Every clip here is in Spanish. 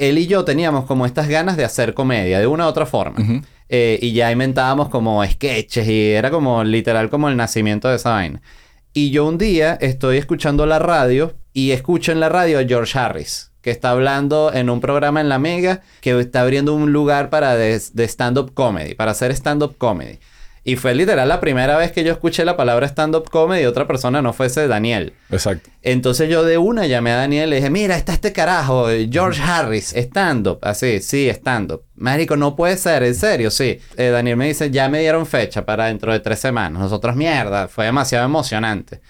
él y yo teníamos como estas ganas de hacer comedia de una u otra forma. Eh, y ya inventábamos como sketches y era como literal como el nacimiento de esa vaina. Y yo un día estoy escuchando la radio y escucho en la radio a George Harris, que está hablando en un programa en La Mega, que está abriendo un lugar para de, de stand-up comedy, para hacer stand-up comedy. Y fue literal la primera vez que yo escuché la palabra stand-up comedy y otra persona no fuese Daniel. Exacto. Entonces yo de una llamé a Daniel y le dije, mira, está este carajo, George Harris, stand-up. Así, sí, stand-up. Marico, no puede ser, en serio, sí. Eh, Daniel me dice, ya me dieron fecha para dentro de tres semanas. Nosotros, mierda, fue demasiado emocionante.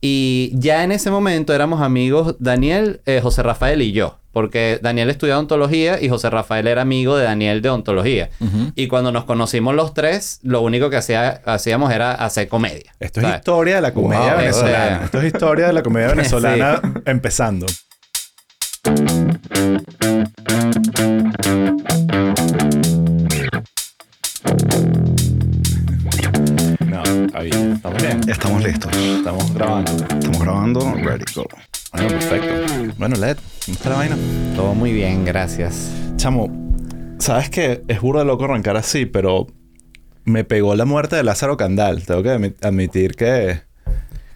Y ya en ese momento éramos amigos Daniel, eh, José Rafael y yo. Porque Daniel estudiaba ontología y José Rafael era amigo de Daniel de ontología. Y cuando nos conocimos los tres, lo único que hacía, hacíamos era hacer comedia. Esto es historia de la comedia Wow, venezolana. ese- Esto es historia de la comedia venezolana empezando. No, ahí. Estamos bien. Estamos listos. Estamos grabando. Estamos grabando. Ready, go. Bueno, perfecto. Bueno, Led, ¿cómo está la vaina? Todo muy bien, gracias. Chamo, sabes que es burda de loco arrancar así, pero me pegó la muerte de Lázaro Candal. Tengo que admi- admitir que,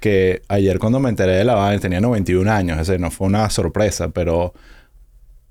que ayer cuando me enteré de la vaina, tenía 91 años, ese no fue una sorpresa, pero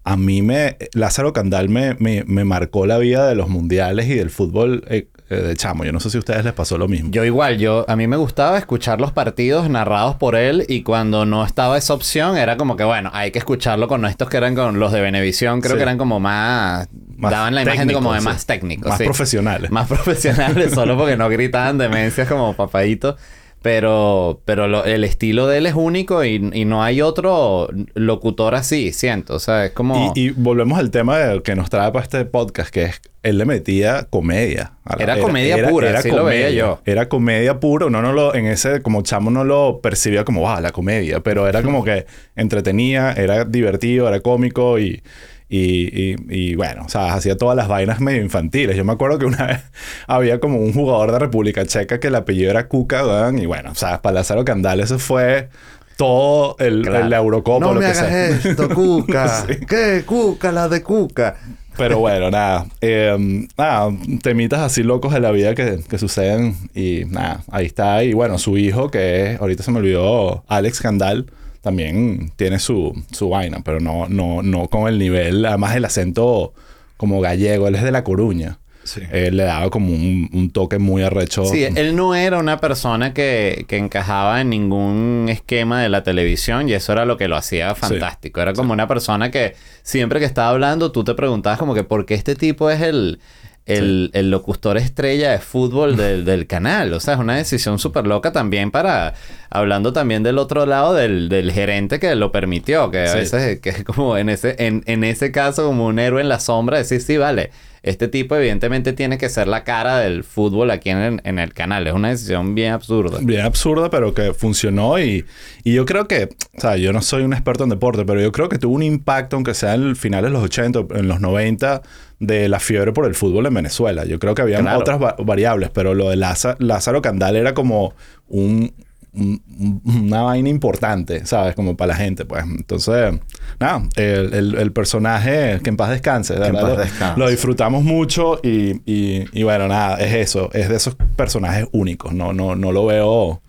a mí me... Lázaro Candal me, me, me marcó la vida de los mundiales y del fútbol eh, eh, de chamo. Yo no sé si a ustedes les pasó lo mismo. Yo igual, yo a mí me gustaba escuchar los partidos narrados por él y cuando no estaba esa opción era como que bueno, hay que escucharlo con estos que eran con los de Benevisión, creo Sí. que eran como más, Más daban la imagen de como de más técnicos, Más sí. profesionales. más profesionales solo porque no gritaban demencias como papadito. Pero, pero lo- el estilo de él es único y, y no hay otro locutor así, siento. O sea, es como... Y, y volvemos al tema de que nos trae para este podcast, que es él le metía comedia. la- Era comedia pura, así lo veía yo. Era comedia pura. Uno no lo, en ese, como chamo, no lo percibía como, wow, la comedia. Pero era como que entretenía, era divertido, era cómico y, y, y, y bueno, o sea, hacía todas las vainas medio infantiles. Yo me acuerdo que una vez había como un jugador de República Checa que el apellido era Cuca, weón, y bueno, o sea, para Lázaro Candal eso fue todo el, Claro. Eurocopa. no lo me que sea. hagas esto, Cuca. Sí. ¿Qué? Cuca, la de Cuca. Pero bueno, nada. Eh, nada, temitas así locos de la vida que, que suceden. Y nada, ahí está. Y bueno, su hijo, que es, ahorita se me olvidó, Alex Candal, también tiene su, su vaina, pero no, no, no con el nivel, además el acento como gallego, él es de La Coruña. Sí. Él le daba como un, un toque muy arrecho. Sí, él no era una persona que, que encajaba en ningún esquema de la televisión y eso era lo que lo hacía fantástico. Era como una persona que siempre que estaba hablando tú te preguntabas como que por qué este tipo es el, el, el locutor estrella de fútbol del, del canal. O sea, es una decisión súper loca también para... Hablando también del otro lado del, del gerente que lo permitió. Que a Sí. veces que es como en ese, en, en ese caso como un héroe en la sombra. Decir, sí, vale. Este tipo evidentemente tiene que ser la cara del fútbol aquí en, en el canal. Es una decisión bien absurda. bien absurda, pero que funcionó y, y yo creo que, o sea, yo no soy un experto en deporte, pero yo creo que tuvo un impacto, aunque sea en el final de los 80, en los 90, de la fiebre por el fútbol en Venezuela. Yo creo que había Claro. otras va- variables, pero lo de Laza- Lázaro Candal era como un, un- un- una vaina importante, ¿sabes? Como para la gente, pues. Entonces, nada, el, el- el personaje, que en paz descanse, de Que en verdad, paz lo- descanse. Lo disfrutamos mucho y, y, y bueno, nada, es eso, es de esos personajes únicos, no, no, no lo veo.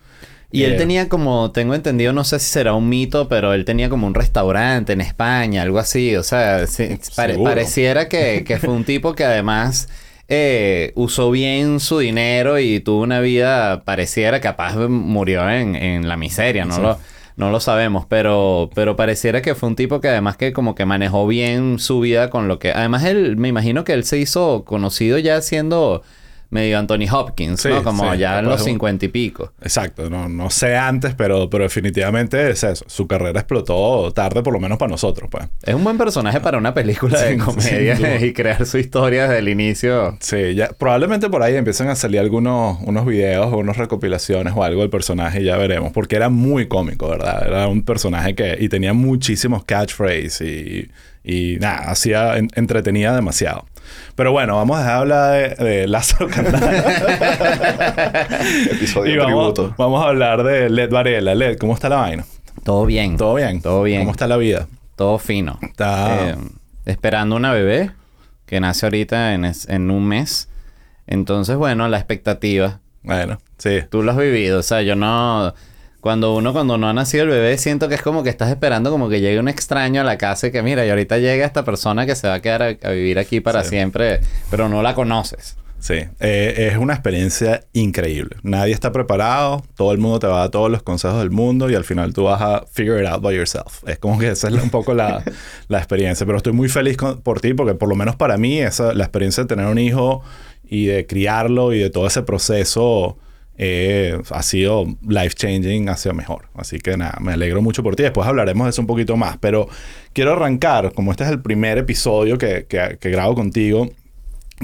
Y él eh, tenía como, tengo entendido, no sé si será un mito, pero él tenía como un restaurante en España, algo así. O sea, pare- pareciera que, que fue un tipo que además eh, usó bien su dinero y tuvo una vida, pareciera, capaz murió en, en la miseria, no Sí. lo... No lo sabemos, pero, pero pareciera que fue un tipo que además que como que manejó bien su vida con lo que... Además él, me imagino que él se hizo conocido ya siendo medio Anthony Hopkins, Sí, ¿no? Como sí, ya en capaz los un- cincuenta y pico. Exacto, no, no sé antes, pero, pero definitivamente es eso. Su carrera explotó tarde, por lo menos para nosotros, pues. Es un buen personaje para una película de comedia y crear su historia desde el inicio. Sí, ya, probablemente por ahí empiezan a salir algunos unos videos o unas recopilaciones o algo del personaje, ya veremos. Porque era muy cómico, ¿verdad? Era un personaje que... Y tenía muchísimos catchphrases y... Y nada, hacía... en- entretenía demasiado. Pero bueno, vamos a dejar de hablar de, de Lázaro Candal. Episodio y vamos, tributo. vamos a hablar de Led Varela. Led, ¿cómo está la vaina? Todo bien. ¿Todo bien? Todo bien. ¿Cómo está la vida? Todo fino. Está... Eh, esperando una bebé que nace ahorita en, es- en un mes. Entonces, bueno, la expectativa. Bueno, sí. Tú lo has vivido, o sea, yo no... Cuando uno, cuando no ha nacido el bebé, siento que es como que estás esperando como que llegue un extraño a la casa y que mira, y ahorita llega esta persona que se va a quedar a, a vivir aquí para Sí. siempre, pero no la conoces. Sí, Eh, es una experiencia increíble. Nadie está preparado, todo el mundo te va a dar todos los consejos del mundo y al final tú vas a figure it out by yourself. Es como que esa es un poco la, la experiencia. Pero estoy muy feliz con- por ti porque por lo menos para mí esa, la experiencia de tener un hijo y de criarlo y de todo ese proceso eh, ha sido life changing, ha sido mejor. Así que nada, me alegro mucho por ti. Después hablaremos de eso un poquito más. Pero quiero arrancar, como este es el primer episodio que, que- que grabo contigo,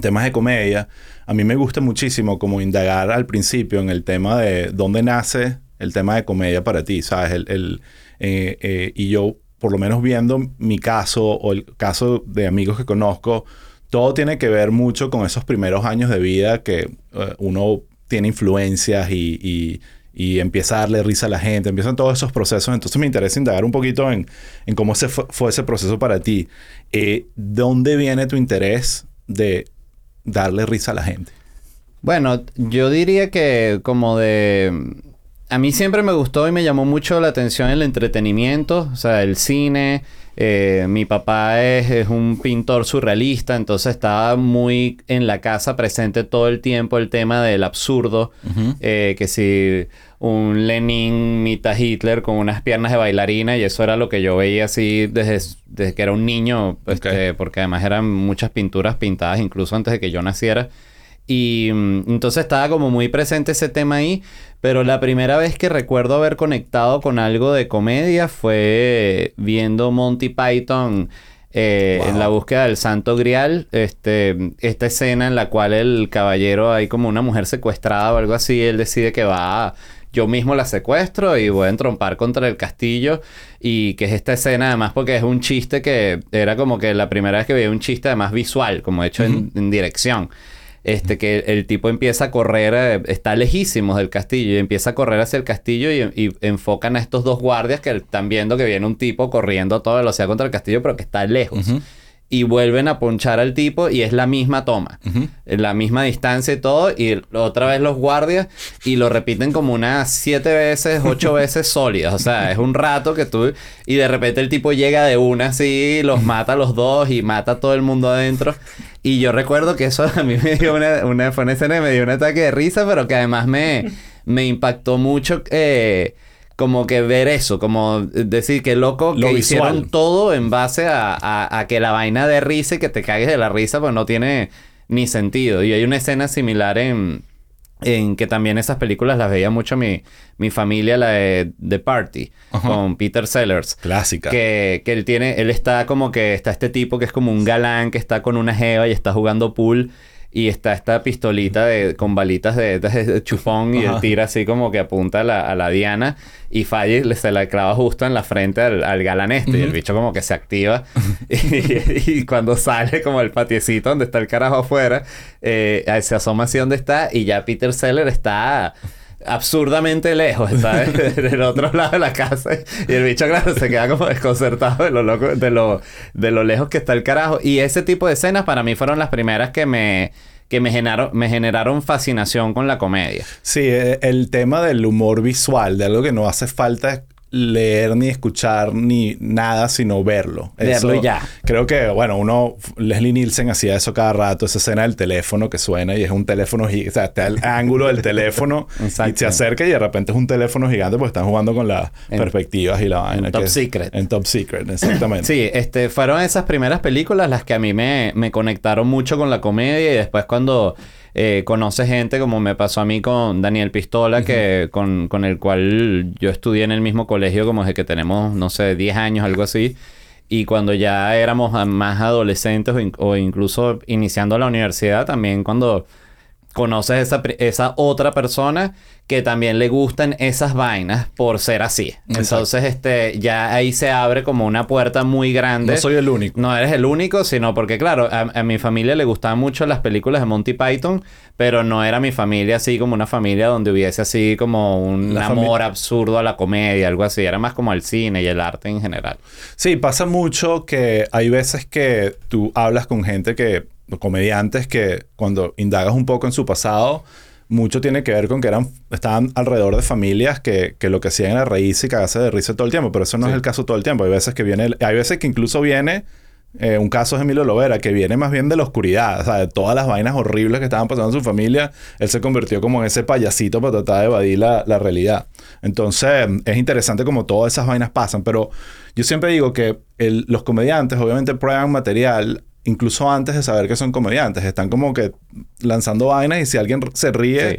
temas de comedia, a mí me gusta muchísimo como indagar al principio en el tema de dónde nace el tema de comedia para ti, ¿sabes? El, el, eh, eh, y yo, por lo menos viendo mi caso o el caso de amigos que conozco, todo tiene que ver mucho con esos primeros años de vida que eh, uno tiene influencias y, y- empieza a darle risa a la gente, empiezan todos esos procesos. Entonces me interesa indagar un poquito en, en cómo se fue, fue ese proceso para ti. Eh, ¿Dónde viene tu interés de darle risa a la gente? Bueno, yo diría que como de... A mí siempre me gustó y me llamó mucho la atención el entretenimiento, o sea, el cine. Eh, mi papá es, es un pintor surrealista, entonces estaba muy en la casa presente todo el tiempo el tema del absurdo. Eh, que si un Lenin mitad Hitler con unas piernas de bailarina y eso era lo que yo veía así desde, desde que era un niño, este, porque además eran muchas pinturas pintadas incluso antes de que yo naciera. Y mm, entonces estaba como muy presente ese tema ahí, pero la primera vez que recuerdo haber conectado con algo de comedia fue viendo Monty Python eh, Wow. en la búsqueda del Santo Grial, este, esta escena en la cual el caballero hay como una mujer secuestrada o algo así, él decide que va a- yo mismo la secuestro y voy a entrompar contra el castillo y que es esta escena además porque es un chiste que era como que la primera vez que veía un chiste además visual, como hecho en- en dirección este que el tipo empieza a correr, eh, está lejísimos del castillo y empieza a correr hacia el castillo y, y enfocan a estos dos guardias que están viendo que viene un tipo corriendo a toda velocidad contra el castillo pero que está lejos. Y vuelven a ponchar al tipo y es la misma toma. La misma distancia y todo. Y otra vez los guardias y lo repiten como unas siete veces, ocho veces sólidas. O sea, es un rato que tú... Y de repente el tipo llega de una así, los mata a los dos y mata a todo el mundo adentro. Y yo recuerdo que eso a mí me dio una, una, fue una escena que me dio un ataque de risa, pero que además me, me impactó mucho eh, como que ver eso, como decir que loco Lo que visual. hicieron todo en base a, a- a que la vaina de risa y que te cagues de la risa, pues no tiene ni sentido. Y hay una escena similar en, en que también esas películas las veía mucho mi, mi familia, la de The Party, Ajá. con Peter Sellers. Clásica. Que, que él tiene, él está como que está este tipo que es como un galán que está con una jeva y está jugando pool y está esta pistolita de, con balitas de, de- de chupón y él tira así como que apunta a la, a la diana y falla y se la clava justo en la frente al, al galán este y el bicho como que se activa. Y, y cuando sale como el patiecito donde está el carajo afuera eh, se asoma así donde está y ya Peter Seller está absurdamente lejos, está del otro lado de la casa y el bicho claro se queda como desconcertado de lo loco, de lo, de lo lejos que está el carajo y ese tipo de escenas para mí fueron las primeras que me que me generaron, me generaron fascinación con la comedia. Sí, eh, el tema del humor visual, de algo que no hace falta leer ni escuchar ni nada, sino verlo. Verlo ya. Creo que, bueno, uno, Leslie Nielsen hacía eso cada rato, esa escena del teléfono que suena y es un teléfono gigante, o sea, está el ángulo del teléfono y se acerca y de repente es un teléfono gigante porque están jugando con las En- perspectivas y la vaina. Top que es- Secret. En Top Secret, exactamente. Sí, este, fueron esas primeras películas las que a mí me, me conectaron mucho con la comedia y después cuando eh, conoces gente como me pasó a mí con Daniel Pistola, que con, con el cual yo estudié en el mismo colegio como desde que tenemos, no sé, 10 años, algo así. Y cuando ya éramos más adolescentes o, in- o incluso iniciando la universidad, también cuando conoces esa, esa otra persona que también le gustan esas vainas por ser así. Entonces, este, ya ahí se abre como una puerta muy grande. No soy el único. No eres el único, sino porque, claro, a, a mi familia le gustaban mucho las películas de Monty Python, pero no era mi familia así como una familia donde hubiese así como un La amor absurdo a la comedia, algo así. Era más como el cine y el arte en general. Sí, pasa mucho que hay veces que tú hablas con gente que, comediantes que cuando indagas un poco en su pasado, mucho tiene que ver con que eran, estaban alrededor de familias que, que lo que hacían era reírse y cagarse de risa todo el tiempo, pero eso no Sí. es el caso todo el tiempo. Hay veces que viene, hay veces que incluso viene, eh, un caso es Emilio Lovera, que viene más bien de la oscuridad, o sea, de todas las vainas horribles que estaban pasando en su familia, él se convirtió como en ese payasito para tratar de evadir la, la realidad. Entonces, es interesante como todas esas vainas pasan, pero yo siempre digo que el- los comediantes obviamente prueban material incluso antes de saber que son comediantes. Están como que lanzando vainas y si alguien se ríe, Sí.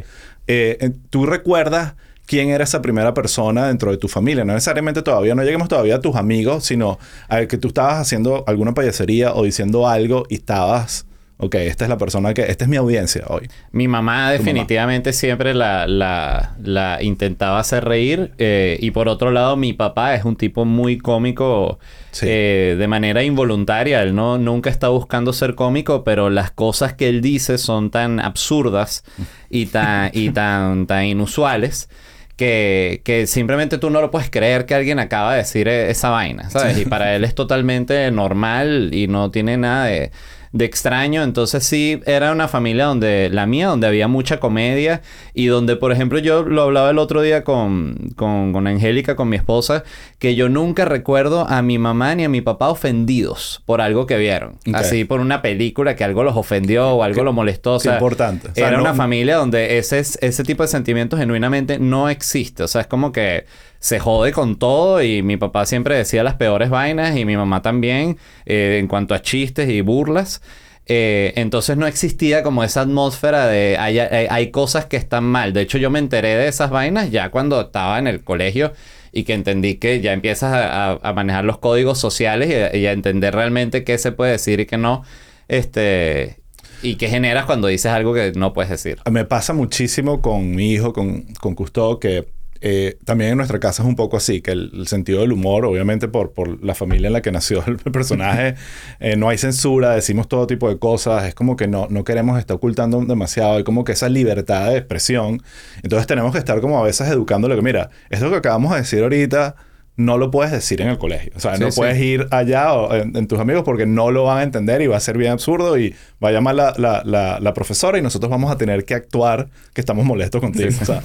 eh, eh, tú recuerdas quién era esa primera persona dentro de tu familia. No necesariamente todavía, no lleguemos todavía a tus amigos, sino a que tú estabas haciendo alguna payasería o diciendo algo y estabas, ok, esta es la persona que, esta es mi audiencia hoy. Mi mamá definitivamente siempre la, la, la intentaba hacer reír. eh, y por otro lado, mi papá es un tipo muy cómico Sí. eh, de manera involuntaria. Él no, nunca está buscando ser cómico, pero las cosas que él dice son tan absurdas y tan, y tan, tan inusuales. Que, que simplemente tú no lo puedes creer que alguien acaba de decir eh, esa vaina, ¿sabes? Y para él es totalmente normal y no tiene nada de, de extraño. Entonces sí, era una familia donde, la mía, donde había mucha comedia y donde, por ejemplo, yo lo hablaba el otro día con, con, con Angélica, con mi esposa, que yo nunca recuerdo a mi mamá ni a mi papá ofendidos por algo que vieron. Así por una película que algo los ofendió o algo los molestó. O qué importante. O sea, era no- una familia donde ese, es- ese tipo de sentimientos genuinamente no existe. O sea, es como que se jode con todo y mi papá siempre decía las peores vainas y mi mamá también eh, en cuanto a chistes y burlas. Eh, entonces no existía como esa atmósfera de hay, hay- hay cosas que están mal. De hecho, yo me enteré de esas vainas ya cuando estaba en el colegio y que entendí que ya empiezas a, a- manejar los códigos sociales y a, entender realmente qué se puede decir y qué no. Este, y qué generas cuando dices algo que no puedes decir. Me pasa muchísimo con mi hijo, con, con que eh, también en nuestra casa es un poco así, que el, sentido del humor, obviamente por, por la familia en la que nació el personaje, eh, no hay censura, decimos todo tipo de cosas, es como que no, no queremos estar ocultando demasiado, hay como que esa libertad de expresión. Entonces tenemos que estar como a veces educándole que, mira, esto que acabamos de decir ahorita no lo puedes decir en el colegio. O sea, Sí, no sí. puedes ir allá o en, en tus amigos porque no lo van a entender y va a ser bien absurdo y va a llamar la, la, la, la profesora y nosotros vamos a tener que actuar que estamos molestos contigo. O sea,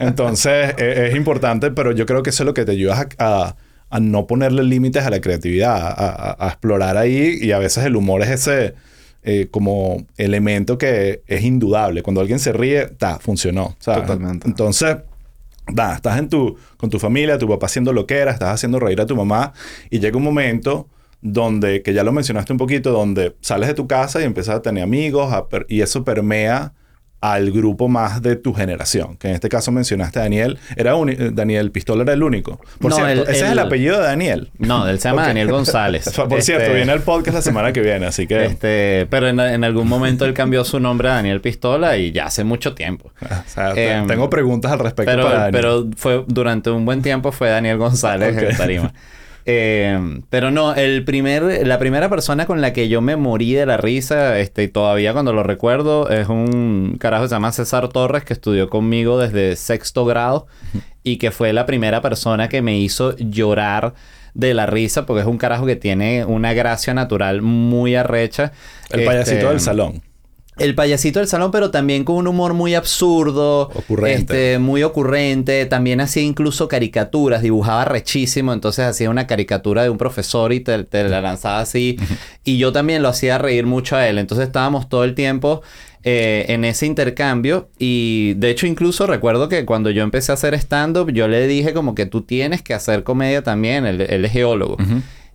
entonces eh, es importante, pero yo creo que eso es lo que te ayuda a, a- a no ponerle límites a la creatividad, a, a- a explorar ahí y a veces el humor es ese eh, como elemento que es indudable. Cuando alguien se ríe, ta, funcionó. ¿sabes? Totalmente. Entonces, estás en tu, con tu familia, tu papá haciendo lo que era, estás haciendo reír a tu mamá y llega un momento donde, que ya lo mencionaste un poquito, donde sales de tu casa y empiezas a tener amigos y eso permea al grupo más de tu generación. Que en este caso mencionaste a Daniel. Era uni- eh, Daniel Pistola era el único. Por No, cierto, el- ese es el el- apellido de Daniel. No, él se llama. Daniel González. Por cierto, Este, viene el podcast la semana que viene, así que... Este, pero en, en algún momento él cambió su nombre a Daniel Pistola y ya hace mucho tiempo. o sea, Em, tengo preguntas al respecto Pero, para Daniel. pero fue durante un buen tiempo fue Daniel González Ok. en tarima. Eh, pero no, el primer, la primera persona con la que yo me morí de la risa, este, y todavía cuando lo recuerdo, es un carajo que se llama César Torres, que estudió conmigo desde sexto grado y que fue la primera persona que me hizo llorar de la risa, porque es un carajo que tiene una gracia natural muy arrecha. el Este, payasito del salón. El payasito del salón, pero también con un humor muy absurdo. Ocurrente. Este, muy ocurrente. También hacía incluso caricaturas, dibujaba rechísimo. Entonces hacía una caricatura de un profesor y te, te la lanzaba así. y yo también lo hacía reír mucho a él. Entonces estábamos todo el tiempo eh, en ese intercambio. Y de hecho, incluso recuerdo que cuando yo empecé a hacer stand-up, yo le dije como que tú tienes que hacer comedia también. Él, él es geólogo.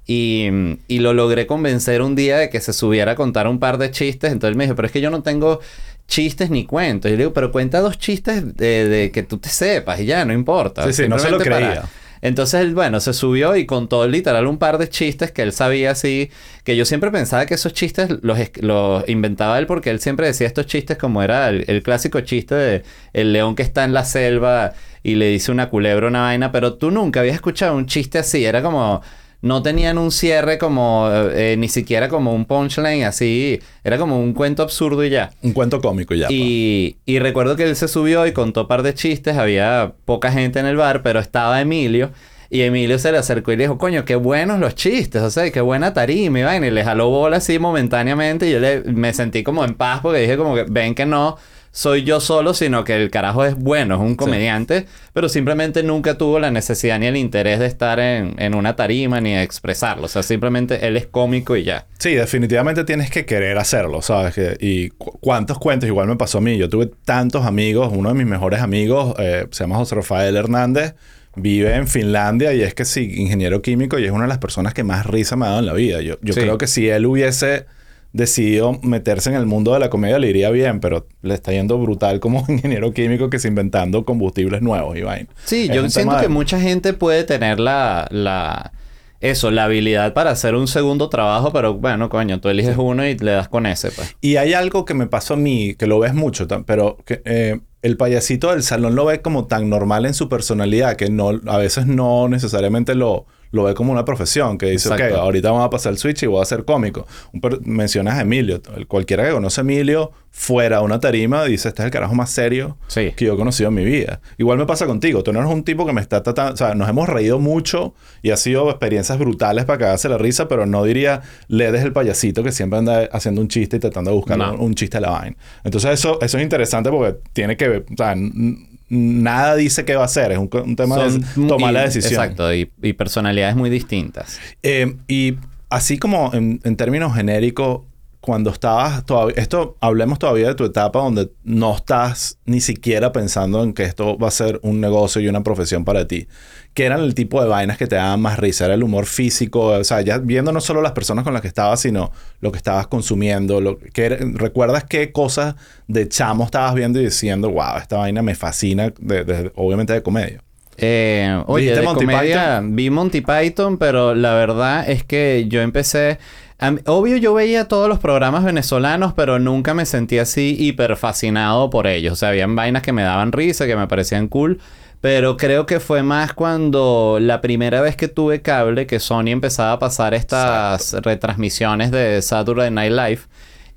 Y, y lo logré convencer un día de que se subiera a contar un par de chistes. Entonces él me dijo, pero es que yo no tengo chistes ni cuentos. Y le digo, pero cuenta dos chistes de, de que tú te sepas y ya, no importa. Sí, sí, no se lo Simplemente creía. para- Entonces él, bueno, se subió y contó literal un par de chistes que él sabía así, que yo siempre pensaba que esos chistes los, los inventaba él porque él siempre decía estos chistes como era el, el clásico chiste de el león que está en la selva y le dice una culebra una vaina, pero tú nunca habías escuchado un chiste así, era como... No tenían un cierre como, eh, ni siquiera como un punchline así, era como un cuento absurdo y ya. Un cuento cómico ya. pues. Y, y recuerdo que él se subió y contó un par de chistes. Había poca gente en el bar, pero estaba Emilio. Y Emilio se le acercó y le dijo, coño, qué buenos los chistes. O sea, qué buena tarima y vaina. Y le jaló bola así momentáneamente. Y yo le, me sentí como en paz porque dije como que ven que no soy yo solo, sino que el carajo es bueno, es un comediante. Pero simplemente nunca tuvo la necesidad ni el interés de estar en, en una tarima ni de expresarlo. O sea, simplemente él es cómico y ya. Sí, definitivamente tienes que querer hacerlo, ¿sabes? Que- y cu- cuántos cuentos, igual me pasó a mí. Yo tuve tantos amigos, uno de mis mejores amigos eh, se llama José Rafael Hernández, vive en Finlandia y es que sí, ingeniero químico y es una de las personas que más risa me ha dado en la vida. Yo, yo Sí. creo que si él hubiese decidido meterse en el mundo de la comedia le iría bien, pero le está yendo brutal como ingeniero químico que se inventando combustibles nuevos y vaina. Sí, Es yo siento que de- mucha gente puede tener la, la, eso, la habilidad para hacer un segundo trabajo, pero bueno, coño, tú eliges uno y le das con ese, pues. Y hay algo que me pasó a mí, que lo ves mucho, pero que eh, el payasito del salón lo ve como tan normal en su personalidad que no, a veces no necesariamente lo, lo ve como una profesión, que dice, Exacto. ok, ahorita vamos a pasar el switch y voy a ser cómico. Un mencionas a Emilio, el- cualquiera que conoce a Emilio fuera de una tarima dice, este es el carajo más serio Sí. que yo he conocido en mi vida. Igual me pasa contigo, tú no eres un tipo que me está tratando, o sea, nos hemos reído mucho y ha sido experiencias brutales para cagarse la risa, pero no diría, le des el payasito que siempre anda haciendo un chiste y tratando de buscar No. un, un chiste a la vaina. Entonces eso, eso es interesante porque tiene que ver, o sea, nada dice qué va a hacer, es un, tema de tomar y- la decisión. Exacto, y, y personalidades muy distintas. Eh, y así como en, en términos genéricos, cuando estabas todavía, esto hablemos todavía de tu etapa donde no estás ni siquiera pensando en que esto va a ser un negocio y una profesión para ti. ¿Qué eran el tipo de vainas que te daban más risa? ¿Era el humor físico? O sea, ya viendo no solo las personas con las que estabas, sino lo que estabas consumiendo. Lo, que era- ¿Recuerdas qué cosas de chamo estabas viendo y diciendo, wow, esta vaina me fascina, de- de- obviamente de comedia? Eh, oye, ¿Viste de Monty comedia vi Monty Python, pero la verdad es que yo empecé... mí- obvio, yo veía todos los programas venezolanos, pero nunca me sentí así hiper fascinado por ellos. O sea, habían vainas que me daban risa, que me parecían cool. Pero creo que fue más cuando la primera vez que tuve cable, que Sony empezaba a pasar estas retransmisiones de Saturday Night Live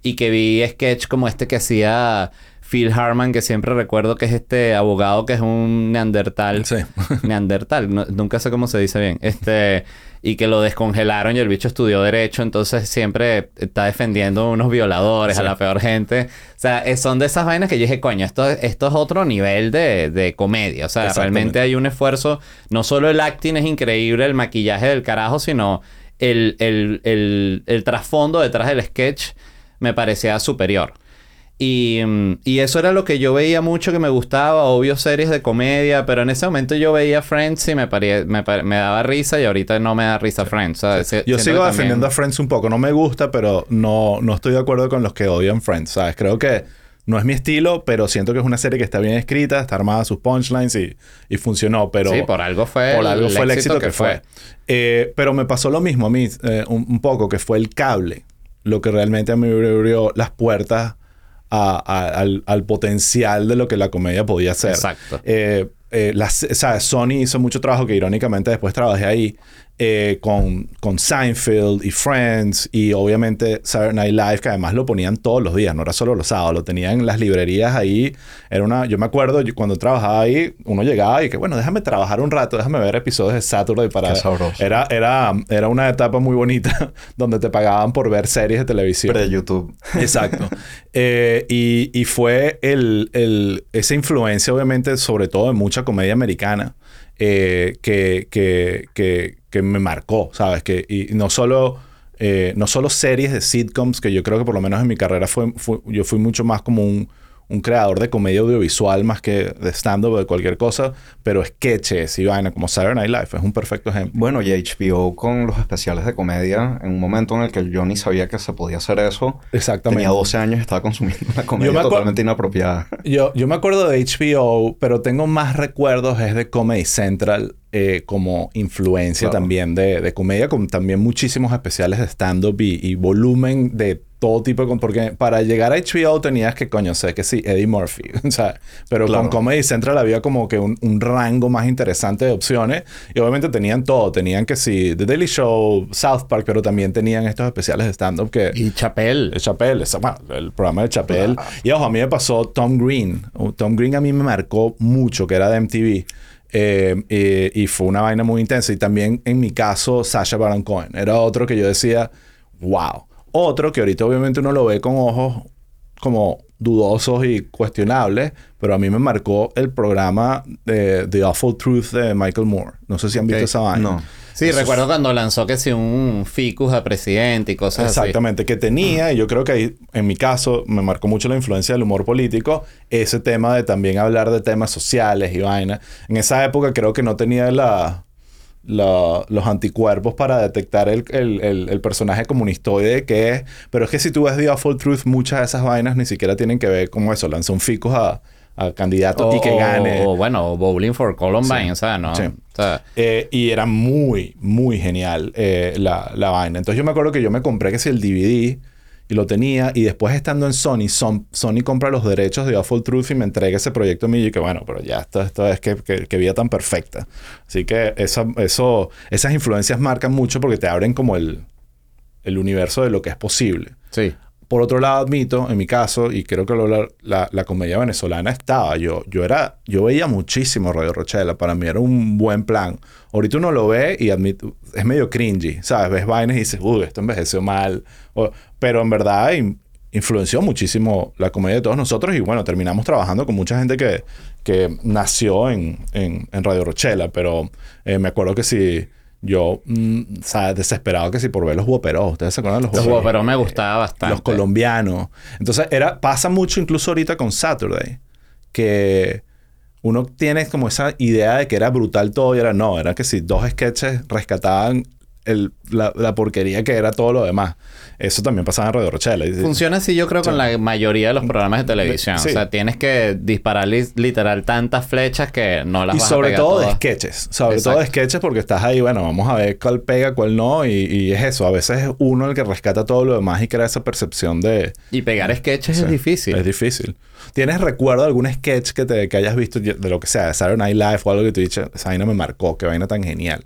y que vi sketch como este que hacía Phil Harman, que siempre recuerdo que es este abogado que es un neandertal. Sí. Neandertal, no- nunca sé cómo se dice bien. Este, y que lo descongelaron y el bicho estudió derecho, entonces siempre está defendiendo unos violadores, a la peor gente. O sea, eh, son de esas vainas que yo dije, coño, esto, esto es otro nivel de, de comedia. O sea, realmente hay un esfuerzo. No solo el acting es increíble, el maquillaje del carajo, sino el, el, el, el trasfondo detrás del sketch me parecía superior. Y, mm, y eso era lo que yo veía mucho que me gustaba, obvio series de comedia, pero en ese momento yo veía Friends y me, pare- me, me daba risa y ahorita no me da risa Friends. ¿sabes? Yo sigo también- defendiendo a Friends un poco. No me gusta, pero no, no estoy de acuerdo con los que odian Friends, ¿sabes? Creo que no es mi estilo, pero siento que es una serie que está bien escrita, está armada a sus punchlines y, y funcionó, pero... Sí, por algo fue, por algo fue el éxito que, fue. fue. Eh, pero me pasó lo mismo a mí eh, un, un poco, que fue el cable, lo que realmente me abrió las puertas a- a- al, al potencial de lo que la comedia podía ser. Exacto. Eh, eh, las- o sea, Sony hizo mucho trabajo que irónicamente después trabajé ahí eh, con, con Seinfeld y Friends y obviamente Saturday Night Live que además lo ponían todos los días, no era solo los sábados, lo tenían en las librerías ahí. Era una, yo me acuerdo yo cuando trabajaba ahí, uno llegaba y que bueno, déjame trabajar un rato, déjame ver episodios de Saturday para... Qué sabroso. Era, era, era una etapa muy bonita donde te pagaban por ver series de televisión. Pre YouTube. Exacto. Eh, y, y fue el, el- esa influencia, obviamente, sobre todo en mucha comedia americana, eh, que, que, que, que me marcó, ¿sabes? Que, y no solo, eh, no solo series de sitcoms, que yo creo que por lo menos en mi carrera fue, fue- yo fui mucho más como un, un creador de comedia audiovisual más que de stand-up o de cualquier cosa, pero sketches y vaina como Saturday Night Live es un perfecto ejemplo. Bueno, y HBO con los especiales de comedia, en un momento en el que yo ni sabía que se podía hacer eso. Exactamente. Tenía 12 años y estaba consumiendo una comedia totalmente inapropiada. Yo, yo me acuerdo de HBO, pero tengo más recuerdos es de Comedy Central eh, como influencia Claro. también de, de comedia, con también muchísimos especiales de stand-up y, y volumen de todo tipo de... Porque para llegar a HBO tenías que, coño, sé que sí, Eddie Murphy, o sea, pero Claro. con Comedy Central había como que un, un rango más interesante de opciones y obviamente tenían todo, tenían que sí, The Daily Show, South Park, pero también tenían estos especiales de stand-up que... Y Chapel. El Chappelle, esa- bueno, el programa de Chappelle. Y ojo, a mí me pasó Tom Green. Uh, Tom Green a mí me marcó mucho, que era de MTV. Eh, eh, y fue una vaina muy intensa. Y también, en mi caso, Sasha Baron Cohen. Era otro que yo decía, wow. Otro que ahorita obviamente uno lo ve con ojos como dudosos y cuestionables, pero a mí me marcó el programa de The Awful Truth de Michael Moore. No sé si han visto esa vaina. No. Sí, recuerdo cuando lanzó que sí un ficus a presidente y cosas así. Exactamente, que tenía, y yo creo que ahí, en mi caso, me marcó mucho la influencia del humor político, ese tema de también hablar de temas sociales y vaina. En esa época creo que no tenía la, la- los anticuerpos para detectar el, el- el- el personaje comunistoide que es, pero es que si tú ves The Awful Truth, muchas de esas vainas ni siquiera tienen que ver como eso, lanzó un ficus a, a candidato y que gane. O, bueno, Bowling for Columbine, Sí. o sea, ¿no? Sí. O sea, Eh, y era muy, muy genial eh, la, la vaina. Entonces yo me acuerdo que yo me compré que si el DVD y lo tenía y después estando en Sony, Son- Sony compra los derechos de Awful Truth y me entrega ese proyecto a mí y que bueno, pero ya esto, esto es que, que, que vida tan perfecta. Así que esa, eso, esas influencias marcan mucho porque te abren como el, el universo de lo que es posible. sí. Por otro lado, admito, en mi caso, y creo que lo- la, la, comedia venezolana estaba. Yo, yo era, yo veía muchísimo Radio Rochela. Para mí era un buen plan. Ahorita uno lo ve y admito, es medio cringy, ¿sabes? Ves vainas y dices, uy, esto envejeció mal. O- pero en verdad in- influenció muchísimo la comedia de todos nosotros y bueno, terminamos trabajando con mucha gente que, que nació en, en, en Radio Rochela. Pero eh, me acuerdo que si yo, mm, o sea, desesperado que si por ver los guaperos. ¿Ustedes se acuerdan de los Los guaperos? pero me gustaba bastante. Los colombianos. Entonces, era, pasa mucho incluso ahorita con Saturday, que uno tiene como esa idea de que era brutal todo y era no, era que si dos sketches rescataban el- la, la porquería que era todo lo demás. Eso también pasaba en Radio Rochela. Y- Funciona así, yo creo, con la mayoría de los programas de televisión. Sí. O sea, tienes que disparar li- literal tantas flechas que no las y vas a sobre todo de sketches. Sobre Exacto. todo de sketches porque estás ahí, bueno, vamos a ver cuál pega, cuál no. Y, y es eso. A veces es uno el que rescata todo lo demás y crea esa percepción de... Y pegar sketches Sí, es difícil. Es difícil. ¿Tienes recuerdo de algún sketch que, te, que hayas visto de lo que sea, de Saturday Night Live o algo que te dicho, esa vaina me marcó, qué vaina tan genial?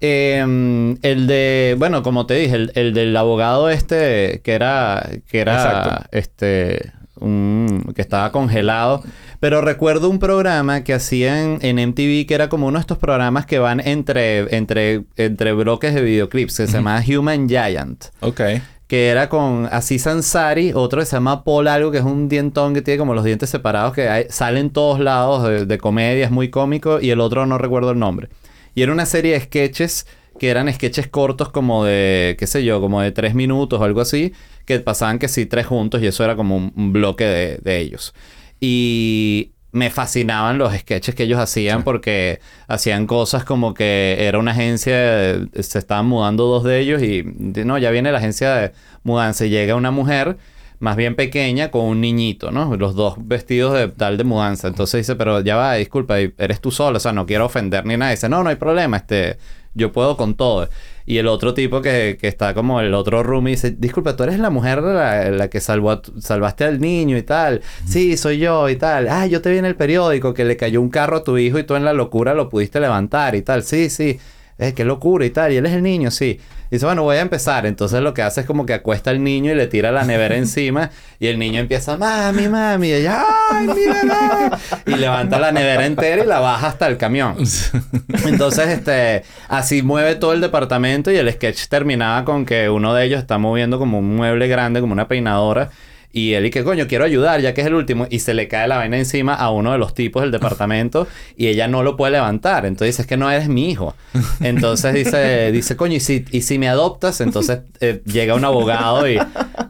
Eh, el de, bueno, como te dije, el, el del abogado este que era, que era, Exacto. este, un- que estaba congelado. Pero recuerdo un programa que hacían en MTV que era como uno de estos programas que van entre, entre, entre bloques de videoclips que se llama Human Giant. Ok. Que era con Aziz Ansari, otro que se llama Paul algo, que es un dientón que tiene como los dientes separados, que hay- sale en todos lados de, de comedia, es muy cómico, y el otro no recuerdo el nombre. Y era una serie de sketches que eran sketches cortos como de, qué sé yo, como de tres minutos o algo así, que pasaban que sí, tres juntos, y eso era como un, un bloque de, de ellos. Y me fascinaban los sketches que ellos hacían porque hacían cosas como que era una agencia, de- se estaban mudando dos de ellos y no, ya viene la agencia de mudanza y llega una mujer más bien pequeña con un niñito, ¿no? Los dos vestidos de tal de mudanza. Entonces dice, pero ya va, disculpa, eres tú solo, o sea, no quiero ofender ni nada. Dice, no, no hay problema, este, yo puedo con todo. Y el otro tipo que, que está como el otro roomie dice, disculpa, tú eres la mujer la, la que salvó salvaste al niño y tal. Sí, soy yo y tal. Ah, yo te vi en el periódico que le cayó un carro a tu hijo y tú en la locura lo pudiste levantar y tal. Sí, sí. Eh, qué locura y tal. Y él es el niño, sí. Y dice, bueno, voy a empezar. Entonces lo que hace es como que acuesta al niño y le tira la nevera encima. Y el niño empieza, mami, mami. Y ella, ¡ay, mi bebé! Y levanta la nevera entera y la baja hasta el camión. Entonces, este, así mueve todo el departamento y el sketch terminaba con que uno de ellos está moviendo como un mueble grande, como una peinadora. Y él y que coño, quiero ayudar ya que es el último. Y se le cae la vaina encima a uno de los tipos del departamento y ella no lo puede levantar. Entonces dice, es que no eres mi hijo. Entonces dice, dice coño, ¿y si, y si me adoptas? Entonces eh, llega un abogado y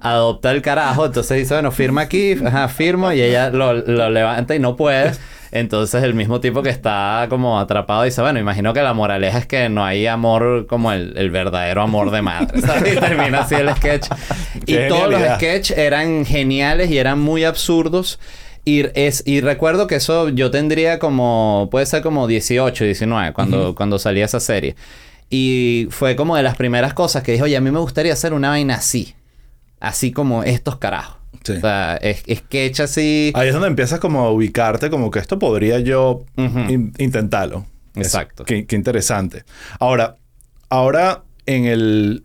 adopta el carajo. Entonces dice, bueno, firma aquí, ajá, firmo. Y ella lo, lo levanta y no puede. Entonces el mismo tipo que está como atrapado dice, bueno, imagino que la moraleja es que no hay amor como el, el verdadero amor de madre. ¿sabes? Y termina así el sketch. Y Qué todos los sketches eran geniales y eran muy absurdos. Y, es, y recuerdo que eso yo tendría como, puede ser como 18, 19, cuando, cuando salía esa serie. Y fue como de las primeras cosas que dije, oye, a mí me gustaría hacer una vaina así. Así como estos carajos. Sí. O sea, es, sketch así. Ahí es donde empiezas como a ubicarte como que esto podría yo in- intentarlo. Exacto. Es- qué, qué interesante. Ahora, ahora en el...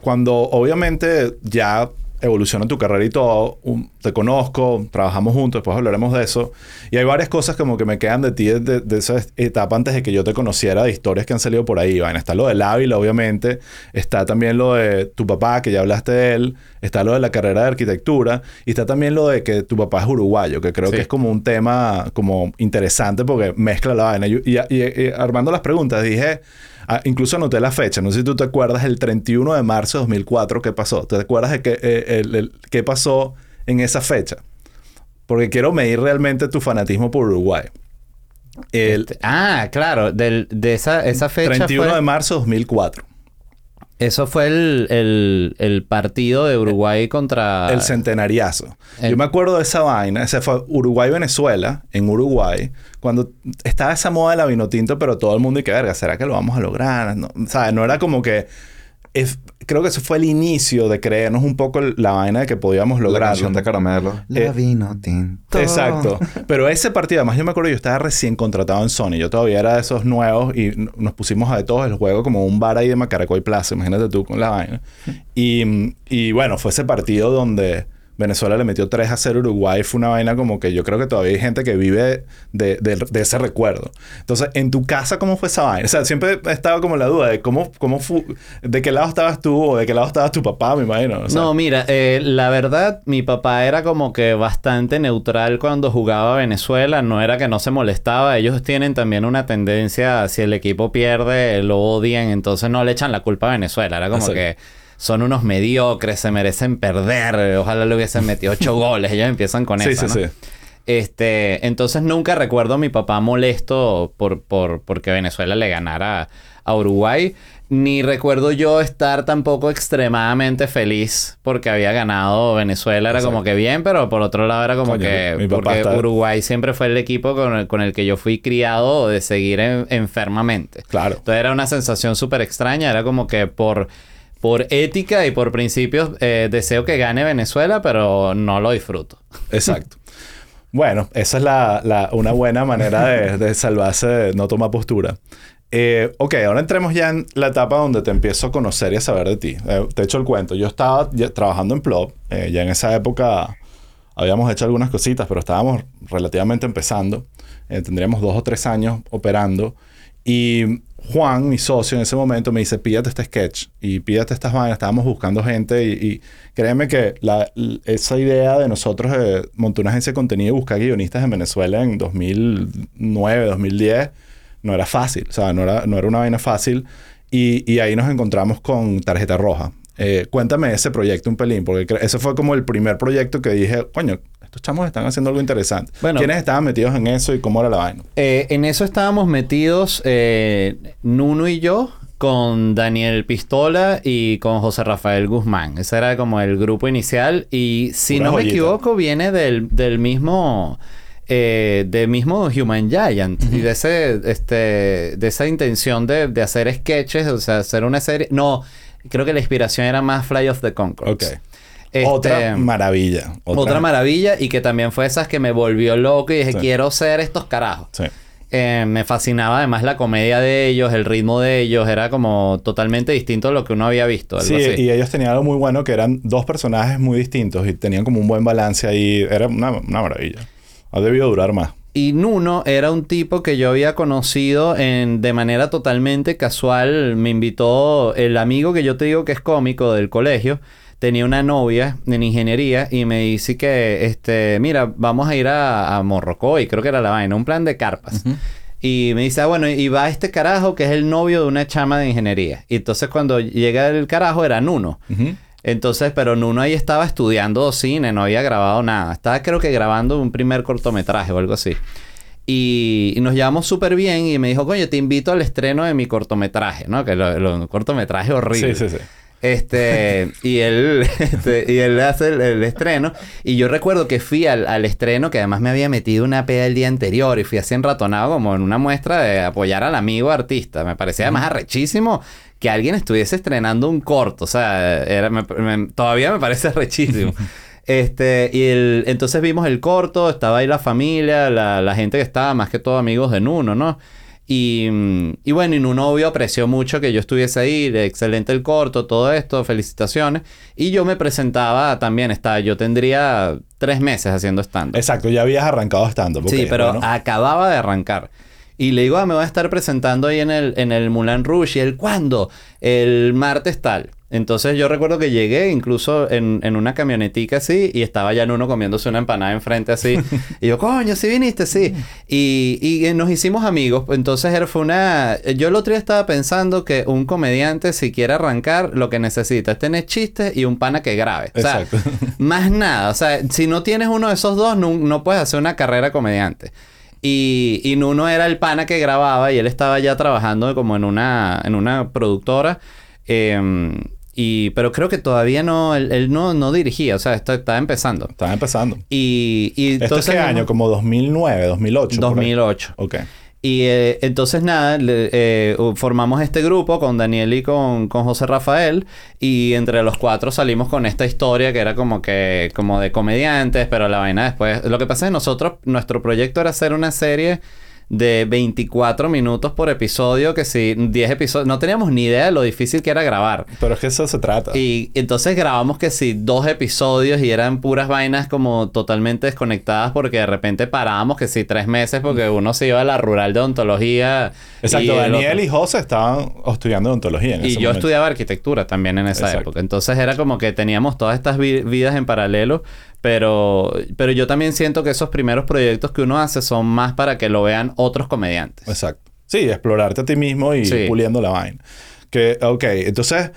Cuando obviamente ya evoluciona tu carrera y todo, un- te conozco, trabajamos juntos, después hablaremos de eso. Y hay varias cosas como que me quedan de ti de, de esa etapa antes de que yo te conociera, de historias que han salido por ahí. Bueno, está lo del Ávila, obviamente. Está también lo de tu papá, que ya hablaste de él. Está lo de la carrera de arquitectura. Y está también lo de que tu papá es uruguayo, que creo Sí. que es como un tema como interesante porque mezcla la vaina. Y, y- y- y armando las preguntas dije... ah, incluso anoté la fecha, no sé si tú te acuerdas, el 31 de marzo de 2004, ¿qué pasó? ¿Te acuerdas de qué, eh, el- el- qué pasó en esa fecha? Porque quiero medir realmente tu fanatismo por Uruguay. El Este, ah, claro, del, de esa, esa fecha 31 fue, de marzo de 2004. Eso fue el, el, el partido de Uruguay contra... El centenariazo. el- Yo me acuerdo de esa vaina. Ese fue Uruguay-Venezuela, en Uruguay. Cuando estaba esa moda de la vino tinto, pero todo el mundo y que verga, ¿será que lo vamos a lograr? No, ¿sabes? No era como que... es- creo que eso fue el inicio de creernos un poco la vaina de que podíamos La lograrlo. canción de Caramelo. Eh, La vino tinto. Exacto. Pero ese partido, además yo me acuerdo, yo estaba recién contratado en Sony. Yo todavía era de esos nuevos y nos pusimos a de todos el juego como un bar ahí de Macaracoy Plaza. Imagínate tú con la vaina. Y, y bueno, fue ese partido donde Venezuela le metió 3 a 0 a Uruguay. Fue una vaina como que yo creo que todavía hay gente que vive de, de- de ese recuerdo. Entonces, en tu casa, ¿cómo fue esa vaina? O sea, siempre estaba como la duda de cómo, cómo fu- de qué lado estabas tú o de qué lado estabas tu papá, me imagino. O sea, No, mira, eh, la verdad, mi papá era como que bastante neutral cuando jugaba a Venezuela. No era que no se molestaba. Ellos tienen también una tendencia, si el equipo pierde, lo odian. Entonces no le echan la culpa a Venezuela. Era como que son unos mediocres, se merecen perder. Ojalá le hubiesen metido ocho goles. Ellos empiezan con sí, eso, sí, ¿no? sí. Este, entonces nunca recuerdo a mi papá molesto por, por porque Venezuela le ganara a Uruguay. Ni recuerdo yo estar tampoco extremadamente feliz porque había ganado Venezuela. Era como que bien, pero por otro lado era como Coño, que... porque está- Uruguay siempre fue el equipo con el, con el que yo fui criado de seguir en- enfermamente. Claro. Entonces era una sensación súper extraña. Era como que por, por ética y por principios eh, deseo que gane Venezuela, pero no lo disfruto. Exacto. Bueno, esa es la, una buena manera de, salvarse, de no tomar postura. Eh, ok, ahora entremos ya en la etapa donde te empiezo a conocer y a saber de ti. Eh, te echo el cuento. Yo estaba trabajando en Plop. eh, ya en esa época habíamos hecho algunas cositas, pero estábamos relativamente empezando. Tendríamos dos o tres años operando. Y Juan, mi socio en ese momento, me dice, pídate este sketch y pídate estas vainas. Estábamos buscando gente y, y créeme que la- esa idea de nosotros de montar una agencia de contenido y buscar guionistas en Venezuela en 2009, 2010, no era fácil. O sea, no era, no era una vaina fácil. Y, y ahí nos encontramos con Tarjeta Roja. Eh, cuéntame ese proyecto un pelín, porque ese fue como el primer proyecto que dije, coño, estos chamos están haciendo algo interesante. Bueno. ¿Quiénes estaban metidos en eso y cómo era la vaina? Eh, en eso estábamos metidos eh, Nuno y yo con Daniel Pistola y con José Rafael Guzmán. Ese era como el grupo inicial y si no me equivoco viene del, del mismo... eh, del mismo Human Giant y de ese este de esa intención de, de hacer sketches o sea hacer una serie no creo que la inspiración era más Fly of the Conchords Ok. Este, Otra maravilla. otra maravilla y que también fue esas que me volvió loco y dije Sí. quiero ser estos carajos Sí. eh, me fascinaba además la comedia de ellos, el ritmo de ellos, era como totalmente distinto a lo que uno había visto. Algo Sí, así. y ellos tenían algo muy bueno que eran dos personajes muy distintos y tenían como un buen balance ahí. Era una, una maravilla. Ha debido durar más. Y Nuno era un tipo que yo había conocido en, de manera totalmente casual. Me invitó el amigo que yo te digo que es cómico del colegio. Tenía una novia en ingeniería y me dice que, este, mira, vamos a ir a, a Morrocoy, creo que era la vaina, un plan de carpas. Y me dice, ah, bueno, y va este carajo que es el novio de una chama de ingeniería. Y entonces cuando llega el carajo era Nuno. Entonces, pero Nuno ahí estaba estudiando cine, no había grabado nada. Estaba creo que grabando un primer cortometraje o algo así. Y, y nos llevamos súper bien y me dijo, coño, te invito al estreno de mi cortometraje, ¿no? Que lo, lo- un cortometraje horrible. Sí, sí, sí. Este, y él, este, y él hace el, el estreno. Y yo recuerdo que fui al, al estreno, que además me había metido una peda el día anterior y fui así enratonado como en una muestra de apoyar al amigo artista. Me parecía además arrechísimo que alguien estuviese estrenando un corto. O sea, era, me- me- todavía me parece arrechísimo. Este, y el, entonces vimos el corto, estaba ahí la familia, la, la gente que estaba, más que todo amigos de Nuno, ¿no? Y, y bueno, y Nuno obvio apreció mucho que yo estuviese ahí, excelente el corto, todo esto, felicitaciones. Y yo me presentaba también, estaba, yo tendría tres meses haciendo stand Exacto, ya habías arrancado estando. Sí, pero acababa de arrancar. Y le digo, ah, me voy a estar presentando ahí en el, en el Moulin Rouge. ¿Y el cuándo? El martes tal. Entonces yo recuerdo que llegué incluso en, en una camionetica así y estaba ya en uno comiéndose una empanada enfrente así. y yo, coño, sí viniste, sí. Y, y nos hicimos amigos. Entonces era, fue una... Yo el otro día estaba pensando que un comediante si quiere arrancar lo que necesita es tener chistes y un pana que grabe. O sea, Exacto. más nada. O sea, si no tienes uno de esos dos, no, no puedes hacer una carrera comediante. Y, y Nuno era el pana que grababa y él estaba ya trabajando como en una, en una productora. eh, y, pero creo que todavía no, él, él no, no dirigía, o sea, está- estaba empezando. Estaba empezando. Y, y ¿Esto es entonces... qué año? Como 2009, 2008. por ahí. 2008. Ok. Y eh, entonces nada, le- eh, formamos este grupo con Daniel y con, con José Rafael y entre los cuatro salimos con esta historia que era como que como de comediantes, pero la vaina después, lo que pasa es que nosotros, nuestro proyecto era hacer una serie de 24 minutos por episodio, que si 10 episodios, no teníamos ni idea de lo difícil que era grabar. Pero es que eso se trata. Y entonces grabamos que sí, dos episodios y eran puras vainas como totalmente desconectadas porque de repente parábamos que sí, tres meses porque uno se iba a la rural de odontología. Exacto, y el Daniel y José estaban estudiando odontología en y ese yo momento. estudiaba arquitectura también en esa Exacto. época. Entonces era como que teníamos todas estas vi- vidas en paralelo. Pero, pero yo también siento que esos primeros proyectos que uno hace son más para que lo vean otros comediantes. Exacto. Sí, explorarte a ti mismo y Sí. puliendo la vaina. Que, ok, entonces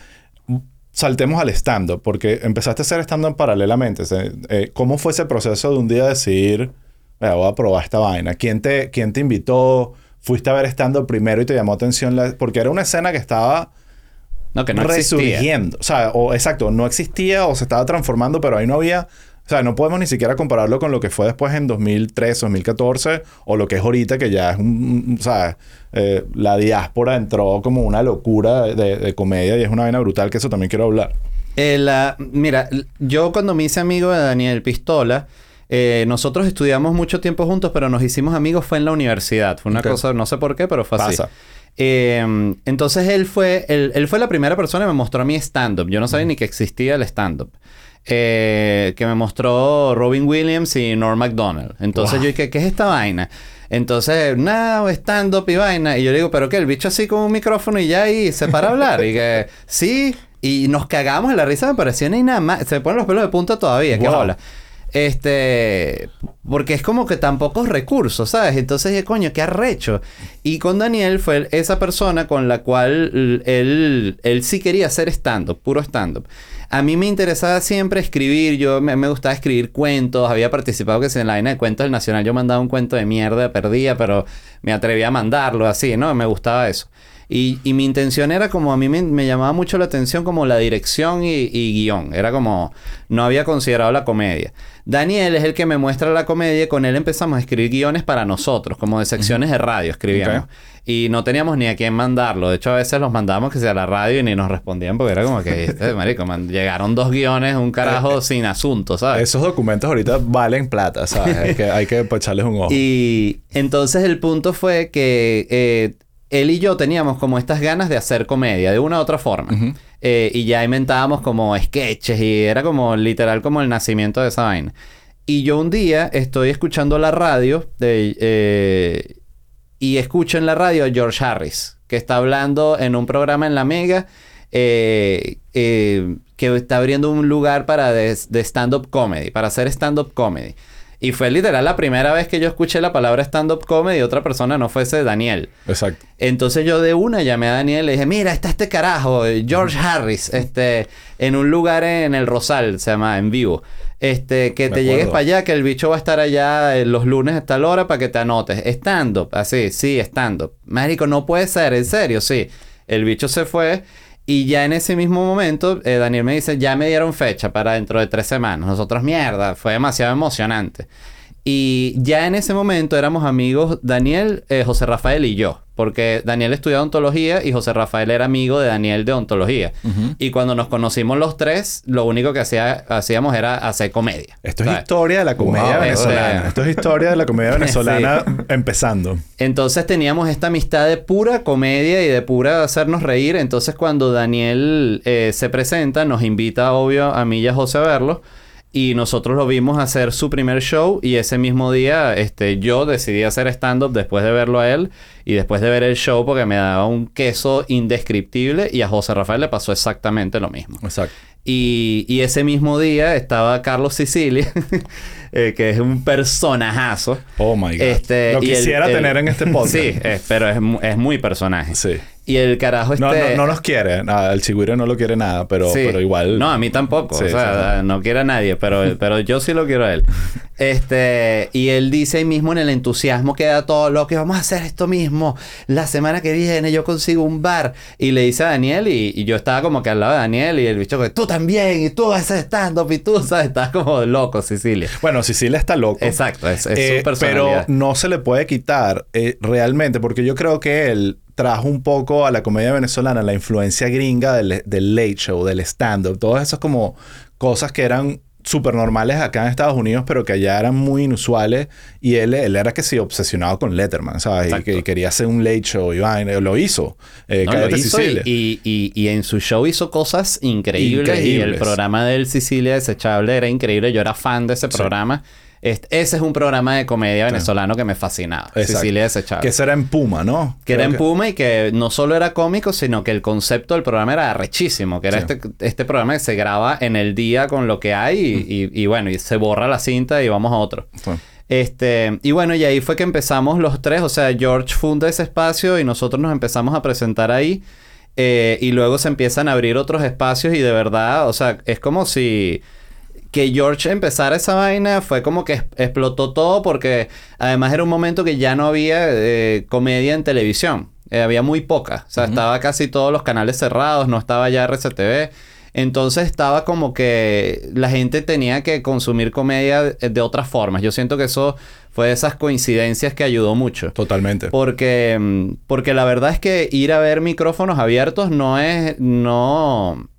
saltemos al stand-up, porque empezaste a hacer stand-up paralelamente. Eh, ¿Cómo fue ese proceso de un día decir, "Mira, voy a probar esta vaina? ¿Quién te, quién te invitó? ¿Fuiste a ver stand-up primero y te llamó atención? la- porque era una escena que estaba No, que no existía. resurgiendo. O sea, o exacto, no existía o se estaba transformando, pero ahí no había. O sea, no podemos ni siquiera compararlo con lo que fue después en 2013, 2014, o lo que es ahorita, que ya es un. o sea, eh, la diáspora entró como una locura de, de comedia y es una vaina brutal que eso también quiero hablar. Eh, la- mira, yo cuando me hice amigo de Daniel Pistola, eh, nosotros estudiamos mucho tiempo juntos, pero nos hicimos amigos fue en la universidad. Fue una cosa, no sé por qué, pero fue así. Pasa. Eh, entonces él fue, él, él fue la primera persona que me mostró a mí stand-up. Yo no sabía ni que existía el stand-up. Eh, que me mostró Robin Williams y Norm MacDonald. Entonces Wow. yo dije, ¿qué es esta vaina? Entonces, nada, stand-up y vaina. Y yo le digo, ¿pero qué? El bicho así con un micrófono y ya y se para a hablar. y que, sí. Y nos cagamos en la risa, me pareció ni nada más. Se me ponen los pelos de punta todavía, qué Wow. bola. Este, porque es como que tan pocos recursos, ¿sabes? Entonces dije, coño, qué arrecho. Y con Daniel fue esa persona con la cual él, él sí quería hacer stand-up, puro stand-up. A mí me interesaba siempre escribir, yo me, me gustaba escribir cuentos, había participado que si en la vaina de cuentos del Nacional yo mandaba un cuento de mierda, perdía, pero me atreví a mandarlo así, ¿no? Me gustaba eso. Y, y mi intención era como, a mí me, me llamaba mucho la atención como la dirección y, y guion. Era como, no había considerado la comedia. Daniel es el que me muestra la comedia. Con él empezamos a escribir guiones para nosotros, como de secciones de radio escribíamos. Y no teníamos ni a quién mandarlo. De hecho, a veces los mandábamos que sea a la radio y ni nos respondían porque era como que, este, marico, man, llegaron dos guiones, un carajo sin asunto, ¿sabes? Esos documentos ahorita valen plata, ¿sabes? hay, que, hay que echarles un ojo. Y entonces el punto fue que eh, él y yo teníamos como estas ganas de hacer comedia de una u otra forma. Eh, y ya inventábamos como sketches y era como literal como el nacimiento de esa vaina. Y yo un día estoy escuchando la radio de, eh, y escucho en la radio a George Harris, que está hablando en un programa en la Mega. eh, eh, que está abriendo un lugar para de, de stand-up comedy, para hacer stand-up comedy. Y fue literal la primera vez que yo escuché la palabra stand-up comedy y otra persona no fuese Daniel. Exacto. Entonces yo de una llamé a Daniel y le dije, mira, está este carajo, George Harris, este, en un lugar en el Rosal, se llama, en vivo. Este, que Me te llegues para allá, que el bicho va a estar allá eh, los lunes a tal hora para que te anotes. Stand-up, así, sí, stand-up. Marico, no puede ser, en serio, sí. El bicho se fue y ya en ese mismo momento eh, Daniel me dice, ya me dieron fecha para dentro de tres semanas. Nosotros, mierda, fue demasiado emocionante. Y ya en ese momento éramos amigos Daniel, eh, José Rafael y yo. Porque Daniel estudiaba ontología y José Rafael era amigo de Daniel de ontología. Y cuando nos conocimos los tres, lo único que hacía, hacíamos era hacer comedia. Esto es historia de la comedia Wow, venezolana. Esto es historia de la comedia venezolana empezando. Entonces teníamos esta amistad de pura comedia y de pura hacernos reír. Entonces cuando Daniel eh, se presenta, nos invita, obvio, a mí y a José a verlo. Y nosotros lo vimos hacer su primer show y ese mismo día este, yo decidí hacer stand-up después de verlo a él y después de ver el show porque me daba un queso indescriptible y a José Rafael le pasó exactamente lo mismo. Exacto. Y, y ese mismo día estaba Carlos Sicilia, eh, que es un personajazo. Oh my God. Este, Lo el- quisiera el- tener en este podcast. Sí, es- pero es, es muy personaje. Sí. Y el carajo este... No, no, no nos quiere. Nada, el chigüire no lo quiere nada, pero, Sí. pero igual. No, a mí tampoco. Sí, o sea, sí, no quiere a nadie, pero, pero yo sí lo quiero a él. Este, y él dice ahí mismo en el entusiasmo que da todo lo que vamos a hacer esto mismo. La semana que viene yo consigo un bar. Y le dice a Daniel, y, y yo estaba como que al lado de Daniel, y el bicho que tú también, y tú haces stand-up, y tú, ¿sabes? Estás como loco, Sicilia. Bueno, Sicilia está loco. Exacto, es, es Eh, su personalidad. pero no se le puede quitar eh, realmente, porque yo creo que él trajo un poco a la comedia venezolana la influencia gringa del, del late show, del stand-up, todas esas como cosas que eran súper normales acá en Estados Unidos, pero que allá eran muy inusuales. Y él, él era que sí, obsesionado con Letterman, ¿sabes? Y, y quería hacer un late show y. Lo hizo. Eh, No, lo hizo y, y- y- en su show hizo cosas increíbles, y el programa del Sicilia Desechable era increíble. Yo era fan de ese programa. Este- ese es un programa de comedia venezolano que me fascinaba. Exacto. Sicilia Desechable. Que ese era en Puma, ¿no? Que era en Puma y que no solo era cómico, sino que el concepto del programa era arrechísimo. Que era Sí. este, este programa que se graba en el día con lo que hay y, y- y bueno, y se borra la cinta y vamos a otro. Sí. Este, y bueno, y ahí fue que empezamos los tres. O sea, George funda ese espacio y nosotros nos empezamos a presentar ahí. Eh, y luego se empiezan a abrir otros espacios y de verdad, o sea, es como si que George empezara esa vaina fue como que explotó todo porque además era un momento que ya no había eh, comedia en televisión. Eh, había muy poca. O sea, estaba casi todos los canales cerrados, no estaba ya RCTV. Entonces estaba como que la gente tenía que consumir comedia de, de otras formas. Yo siento que eso fue de esas coincidencias que ayudó mucho. Totalmente. Porque, mm, porque la verdad es que ir a ver micrófonos abiertos no es, no,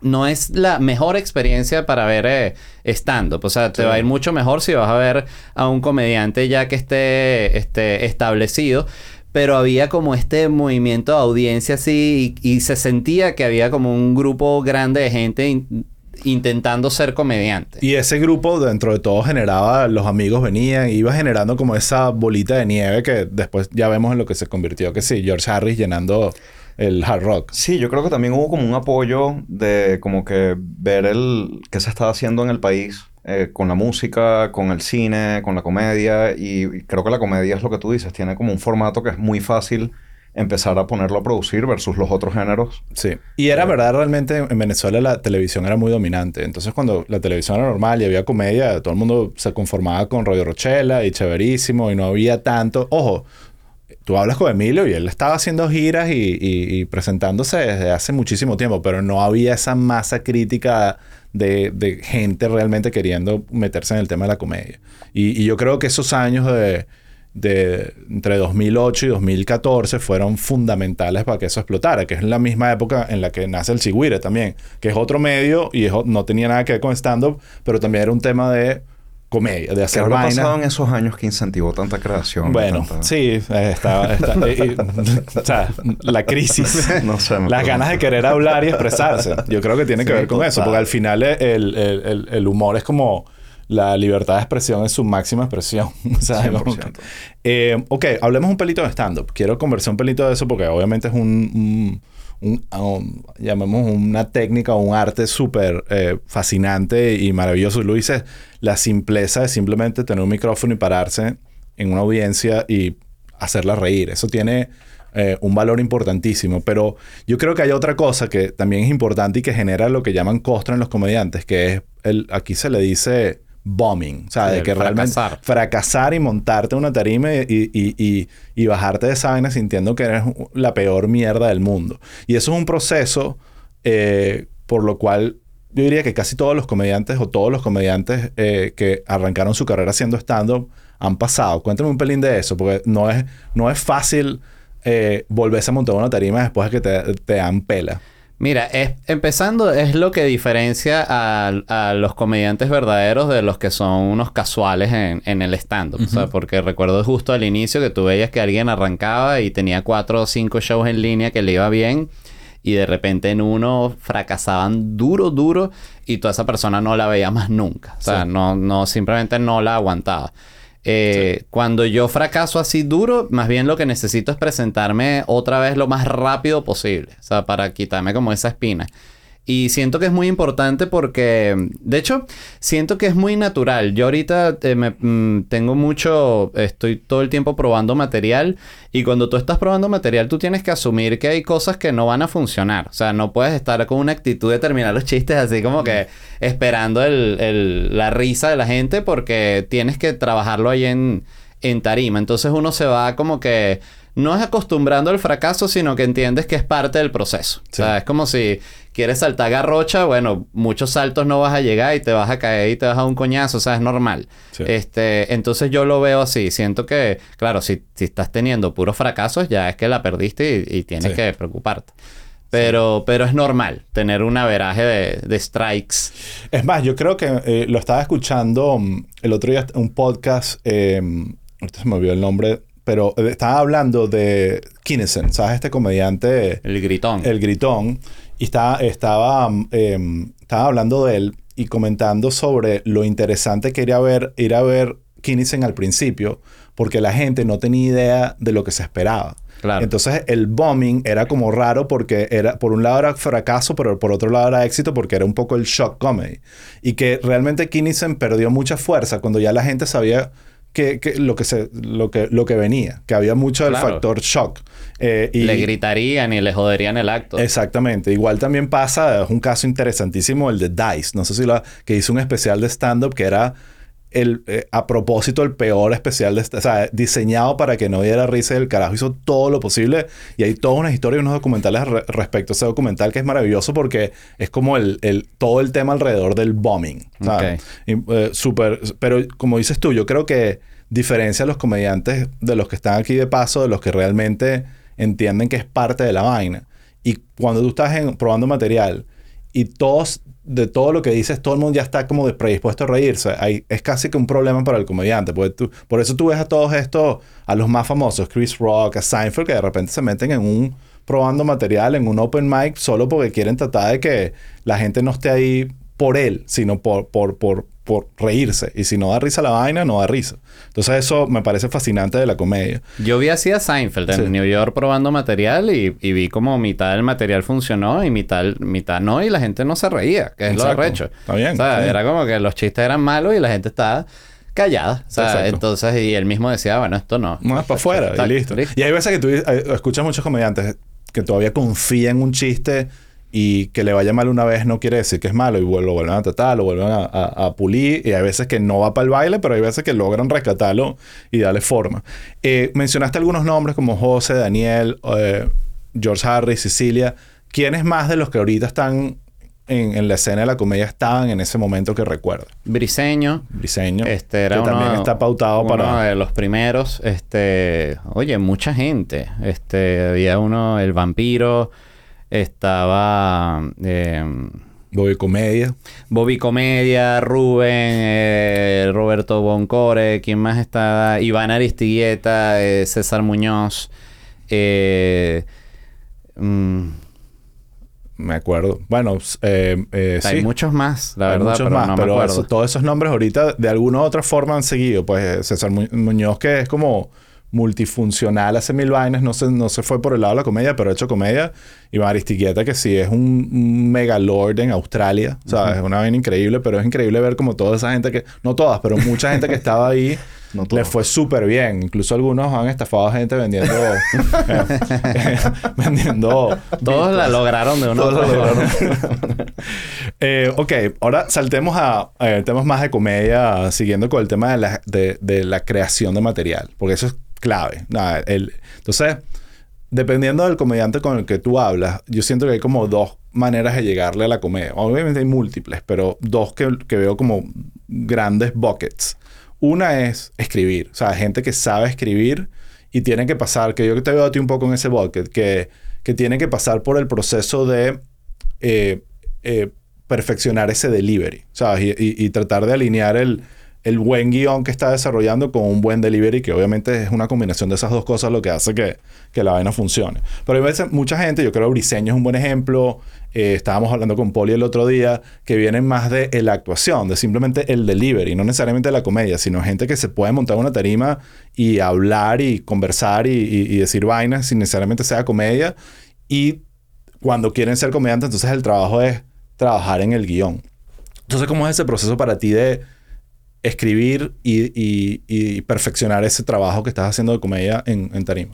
no es la mejor experiencia para ver eh, stand-up. O sea, te Sí. va a ir mucho mejor si vas a ver a un comediante ya que esté, esté establecido. Pero había como este movimiento de audiencia así y, y se sentía que había como un grupo grande de gente in- intentando ser comediante. Y ese grupo dentro de todo generaba, los amigos venían, iba generando como esa bolita de nieve que después ya vemos en lo que se convirtió, que sí, George Harris llenando el hard rock. Sí, yo creo que también hubo como un apoyo de como que ver el qué se estaba haciendo en el país eh, con la música, con el cine, con la comedia y creo que la comedia es lo que tú dices, tiene como un formato que es muy fácil empezar a ponerlo a producir versus los otros géneros. Sí. Y era verdad, realmente en Venezuela la televisión era muy dominante. Entonces, cuando la televisión era normal y había comedia, todo el mundo se conformaba con Radio Rochela y chéverísimo y no había tanto. Ojo, tú hablas con Emilio y él estaba haciendo giras y, presentándose desde hace muchísimo tiempo, pero no había esa masa crítica de, gente realmente queriendo meterse en el tema de la comedia. Y, yo creo que esos años de, de entre 2008 y 2014 fueron fundamentales para que eso explotara, que es la misma época en la que nace el Chigüire también, que es otro medio y no tenía nada que ver con stand-up, pero también era un tema de comedia, de ¿Qué hacer habrá vainas. pasado en esos años que incentivó tanta creación? Bueno, tanta- sí, eh, está- eh, eh, o sea, la crisis, No sé, las ganas de querer hablar y expresarse. Yo creo que tiene que Sí, ver con eso, porque al final el, el- el- el humor es como la libertad de expresión en su máxima expresión. Que- 100%. Eh, ok, hablemos un pelito de stand-up. Quiero conversar un pelito de eso porque obviamente es un, un- llamemos una técnica o un arte súper eh, fascinante y maravilloso. Lo la simpleza de simplemente tener un micrófono y pararse en una audiencia y hacerla reír. Eso tiene eh, un valor importantísimo. Pero yo creo que hay otra cosa que también es importante y que genera lo que llaman costra en los comediantes, que es, el, aquí se le dice bombing, o sea, de que realmente fracasar y montarte una tarima y, y, y, bajarte de esa vaina sintiendo que eres la peor mierda del mundo. Y eso es un proceso eh, por lo cual yo diría que casi todos los comediantes o todos los comediantes eh, que arrancaron su carrera haciendo stand-up han pasado. Cuéntame un pelín de eso, porque no es, no es fácil eh, volverse a montar una tarima después de que te, te dan pela. Mira, es, empezando es lo que diferencia a, los comediantes verdaderos de los que son unos casuales en, el stand-up. o sea, porque recuerdo justo al inicio que tú veías que alguien arrancaba y tenía cuatro o cinco shows en línea que le iba bien y de repente en uno fracasaban duro, duro y toda esa persona no la veía más nunca. O sea, no, no, simplemente no la aguantaba. Eh, cuando yo fracaso así duro, más bien lo que necesito es presentarme otra vez lo más rápido posible. O sea, para quitarme como esa espina. Y siento que es muy importante porque, de hecho, siento que es muy natural. Yo ahorita eh, me, mm, tengo mucho, estoy todo el tiempo probando material y cuando tú estás probando material tú tienes que asumir que hay cosas que no van a funcionar. O sea, no puedes estar con una actitud de terminar los chistes así como que esperando el, la risa de la gente porque tienes que trabajarlo ahí en, en tarima. Entonces uno se va como que no es acostumbrando al fracaso, sino que entiendes que es parte del proceso. O sea, es como si quieres saltar garrocha, bueno, muchos saltos no vas a llegar y te vas a caer y te vas a un coñazo, o sea, es normal. Este, entonces yo lo veo así, siento que, claro, si, si estás teniendo puros fracasos, ya es que la perdiste y, tienes que preocuparte. Pero, pero es normal tener un averaje de, strikes. Es más, yo creo que eh, lo estaba escuchando mm, el otro día, un podcast, eh, ahorita se me olvidó el nombre, pero estaba hablando de Kinnison, ¿sabes? Este comediante. El gritón. El gritón. Y estaba, estaba, em, estaba hablando de él y comentando sobre lo interesante que era ver, ir a ver Kinnison al principio, porque la gente no tenía idea de lo que se esperaba. Claro. Entonces el bombing era como raro porque era, por un lado era fracaso, pero por otro lado era éxito porque era un poco el shock comedy. Y que realmente Kinnison perdió mucha fuerza cuando ya la gente sabía que, lo, que se, lo, que, lo que venía, que había mucho del factor shock. Eh, y, le gritarían y le joderían el acto. Exactamente. Igual también pasa, es un caso interesantísimo el de Dice. No sé si lo que hizo un especial de stand-up que era el, eh, a propósito el peor especial de o sea, diseñado para que no diera risa y el carajo hizo todo lo posible. Y hay toda una historia y unos documentales respecto a ese documental que es maravilloso porque es como el, el todo el tema alrededor del bombing eh, super, pero como dices tú yo creo que diferencia a los comediantes de los que están aquí de paso de los que realmente entienden que es parte de la vaina. Y cuando tú estás probando material y todos de todo lo que dices, todo el mundo ya está como predispuesto a reírse. es casi que un problema para el comediante. Porque por eso tú ves a todos estos, a los más famosos, Chris Rock, a Seinfeld, que de repente se meten en un probando material, en un open mic, solo porque quieren tratar de que la gente no esté ahí por él, sino por, por, por reírse. Y si no da risa la vaina, no da risa. Entonces eso me parece fascinante de la comedia. Yo vi así a Seinfeld en New York probando material y, vi como mitad del material funcionó y mitad, mitad no y la gente no se reía, que es lo arrecho. Está bien. O sea, era como que los chistes eran malos y la gente estaba callada. O sea, entonces, y él mismo decía, bueno, esto no. No, es para afuera y listo. Y hay veces que tú eh, escuchas muchos comediantes que todavía confían en un chiste y que le vaya mal una vez no quiere decir que es malo y lo vuelven a tratar, lo vuelven a, pulir y hay veces que no va para el baile, pero hay veces que logran rescatarlo y darle forma. Eh, mencionaste algunos nombres como José, Daniel, eh, George Harris, Cecilia. ¿Quiénes más de los que ahorita están en, la escena de la comedia estaban en ese momento que recuerdo? Briseño. Briseño. Este era que también está pautado uno para... de los primeros. Este... Oye, mucha gente. Este... Había uno, el vampiro... Estaba... Eh, Bobby Comedia. Bobby Comedia, Rubén, eh, Roberto Boncore, ¿quién más está? Iván Aristigueta, eh, César Muñoz. Mm, me acuerdo. Bueno, hay muchos más, la verdad, pero más, no me acuerdo. todos esos nombres ahorita de alguna u otra forma han seguido. Pues César Muñoz, que es como multifuncional, hace mil vainas, no se, no se fue por el lado de la comedia, pero ha hecho comedia. Y Maristiquieta, que sí es un, un mega lord en Australia, o sea, es una vaina increíble, pero es increíble ver como toda esa gente que, no todas, pero mucha gente que estaba ahí. No fue súper bien. Incluso algunos han estafado a gente vendiendo. eh, vendiendo. Todos la lograron de una Todos forma. lograron. Eh, ok, ahora saltemos a eh, temas más de comedia, siguiendo con el tema de la, de, de la creación de material, porque eso es clave. Nada, el- entonces, dependiendo del comediante con el que tú hablas, yo siento que hay como dos maneras de llegarle a la comedia. Obviamente hay múltiples, pero dos que, que veo como grandes buckets. Una es escribir, o sea, gente que sabe escribir y tiene que pasar, que yo te veo a ti un poco en ese bucket, que, que tiene que pasar por el proceso de eh, eh, perfeccionar ese delivery, ¿sabes? Y, y- y tratar de alinear el, el buen guion que está desarrollando con un buen delivery, que obviamente es una combinación de esas dos cosas lo que hace que, que la vaina funcione. Pero hay veces, mucha gente, yo creo Briseño es un buen ejemplo, eh, estábamos hablando con Poli el otro día, que vienen más de la actuación, de simplemente el delivery, no necesariamente la comedia, sino gente que se puede montar una tarima y hablar y conversar y decir vainas sin necesariamente sea comedia. Y cuando quieren ser comediantes, entonces el trabajo es trabajar en el guion. Entonces, ¿cómo es ese proceso para ti de escribir y, y- y perfeccionar ese trabajo que estás haciendo de comedia en, en tarima?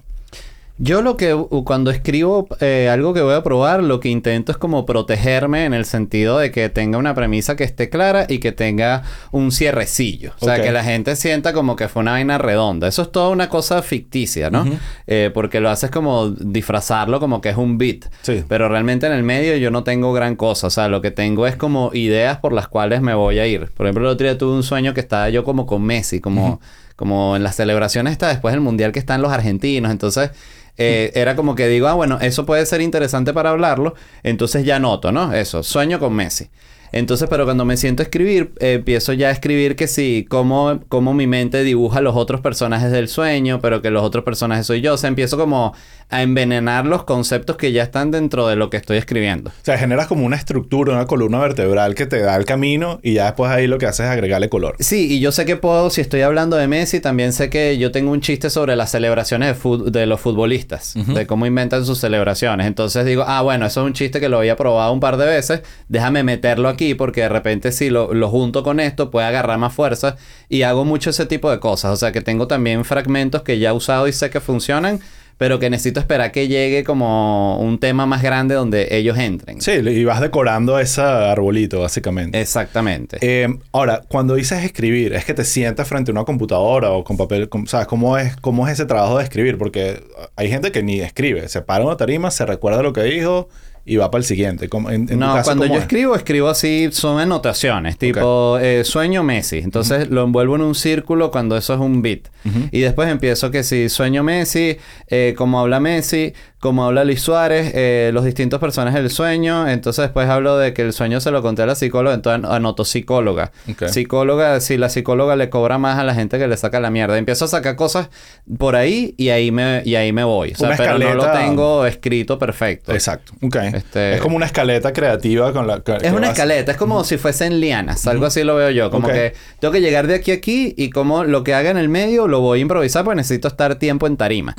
Yo lo que cuando escribo eh, algo que voy a probar, lo que intento es como protegerme en el sentido de que tenga una premisa que esté clara y que tenga un cierrecillo. O sea, que la gente sienta como que fue una vaina redonda. Eso es toda una cosa ficticia, ¿no? Eh, porque lo haces como disfrazarlo como que es un beat. Sí. Pero realmente en el medio yo no tengo gran cosa. O sea, lo que tengo es como ideas por las cuales me voy a ir. Por ejemplo, el otro día tuve un sueño que estaba yo como con Messi, como, como en las celebraciones está después del mundial que están los argentinos. Entonces, eh, era como que digo, ah, bueno, eso puede ser interesante para hablarlo. Entonces ya noto, ¿no? Eso, sueño con Messi. Entonces, pero cuando me siento a escribir, eh, empiezo ya a escribir que sí, cómo, cómo mi mente dibuja los otros personajes del sueño, pero que los otros personajes soy yo. O sea, empiezo como a envenenar los conceptos que ya están dentro de lo que estoy escribiendo. O sea, generas como una estructura, una columna vertebral que te da el camino y ya después ahí lo que haces es agregarle color. Sí, y yo sé que puedo, si estoy hablando de Messi, también sé que yo tengo un chiste sobre las celebraciones de los futbolistas, de cómo inventan sus celebraciones. Entonces digo, ah, bueno, eso es un chiste que lo había probado un par de veces, déjame meterlo aquí porque de repente si lo, lo junto con esto puede agarrar más fuerza y hago mucho ese tipo de cosas. O sea, que tengo también fragmentos que ya he usado y sé que funcionan. Pero que necesito esperar que llegue como un tema más grande donde ellos entren. Sí, y vas decorando ese arbolito, básicamente. Exactamente. Eh, ahora, cuando dices escribir, ¿es que te sientas frente a una computadora o con papel? con- ¿Sabes cómo es, cómo es ese trabajo de escribir? Porque hay gente que ni escribe. Se para una tarima, se recuerda lo que dijo y va para el siguiente. ¿Cómo- en- en tu no, caso, cuando ¿cómo yo es? escribo, escribo así, son anotaciones, tipo eh, sueño Messi. Entonces lo envuelvo en un círculo cuando eso es un beat. Y después empiezo que si sueño Messi, eh, como habla Messi, como habla Luis Suárez, eh, los distintos personajes del sueño. Entonces después hablo de que el sueño se lo conté a la psicóloga, entonces anoto psicóloga. Psicóloga, si la psicóloga le cobra más a la gente que le saca la mierda. Empiezo a sacar cosas por ahí y ahí me, y ahí me voy. O sea, Una pero no lo tengo escrito perfecto. Exacto. Ok. Este- Es como una escaleta creativa con la... Es una vas- escaleta, es como si fuesen lianas, algo así lo veo yo, como que tengo que llegar de aquí a aquí y como lo que haga en el medio lo voy a improvisar porque necesito estar tiempo en tarima.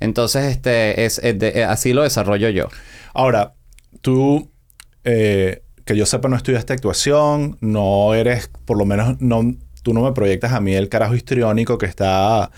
Entonces, este, es, es de- eh, así lo desarrollo yo. Ahora, tú, eh, que yo sepa, no estudiaste actuación, no eres, por lo menos, no, tú no me proyectas a mí el carajo histriónico que está...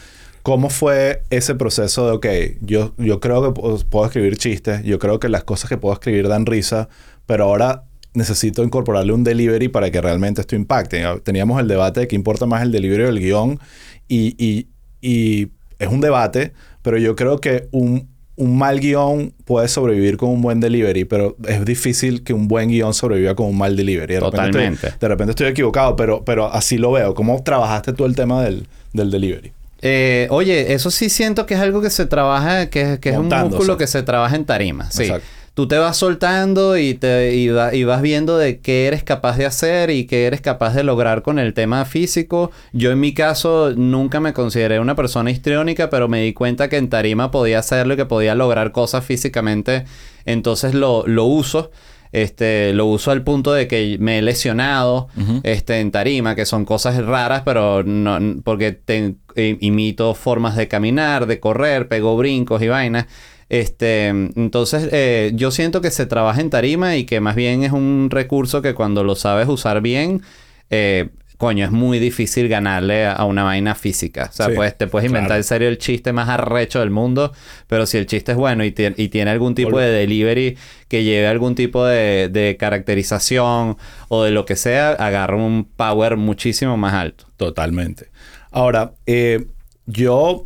¿Cómo fue ese proceso de, ok, yo, yo creo que puedo, puedo escribir chistes, yo creo que las cosas que puedo escribir dan risa, pero ahora necesito incorporarle un delivery para que realmente esto impacte. Teníamos el debate de qué importa más el delivery o el guion y, y- y es un debate, pero yo creo que un, un mal guion puede sobrevivir con un buen delivery, pero es difícil que un buen guion sobreviva con un mal delivery. De repente Totalmente. estoy- de repente estoy equivocado, pero, pero así lo veo. ¿Cómo trabajaste tú el tema del, del delivery? Eh, oye, eso sí siento que es algo que se trabaja, que, que es un músculo que se trabaja en tarima. Sí. Exacto. Tú te vas soltando y, te, y, va- y vas viendo de qué eres capaz de hacer y qué eres capaz de lograr con el tema físico. Yo en mi caso nunca me consideré una persona histriónica, pero me di cuenta que en tarima podía hacerlo y que podía lograr cosas físicamente. Entonces lo, lo uso. Este, lo uso al punto de que me he lesionado este, en tarima, que son cosas raras, pero no, porque te- i- imito formas de caminar, de correr, pego brincos y vainas. Este, entonces, eh, yo siento que se trabaja en tarima y que más bien es un recurso que cuando lo sabes usar bien, eh, coño, es muy difícil ganarle a una vaina física. O sea, Sí, pues te puedes inventar claro. en serio el chiste más arrecho del mundo, pero si el chiste es bueno y, y tiene algún tipo de delivery que lleve algún tipo de, de caracterización o de lo que sea, agarra un power muchísimo más alto. Totalmente. Ahora, eh, yo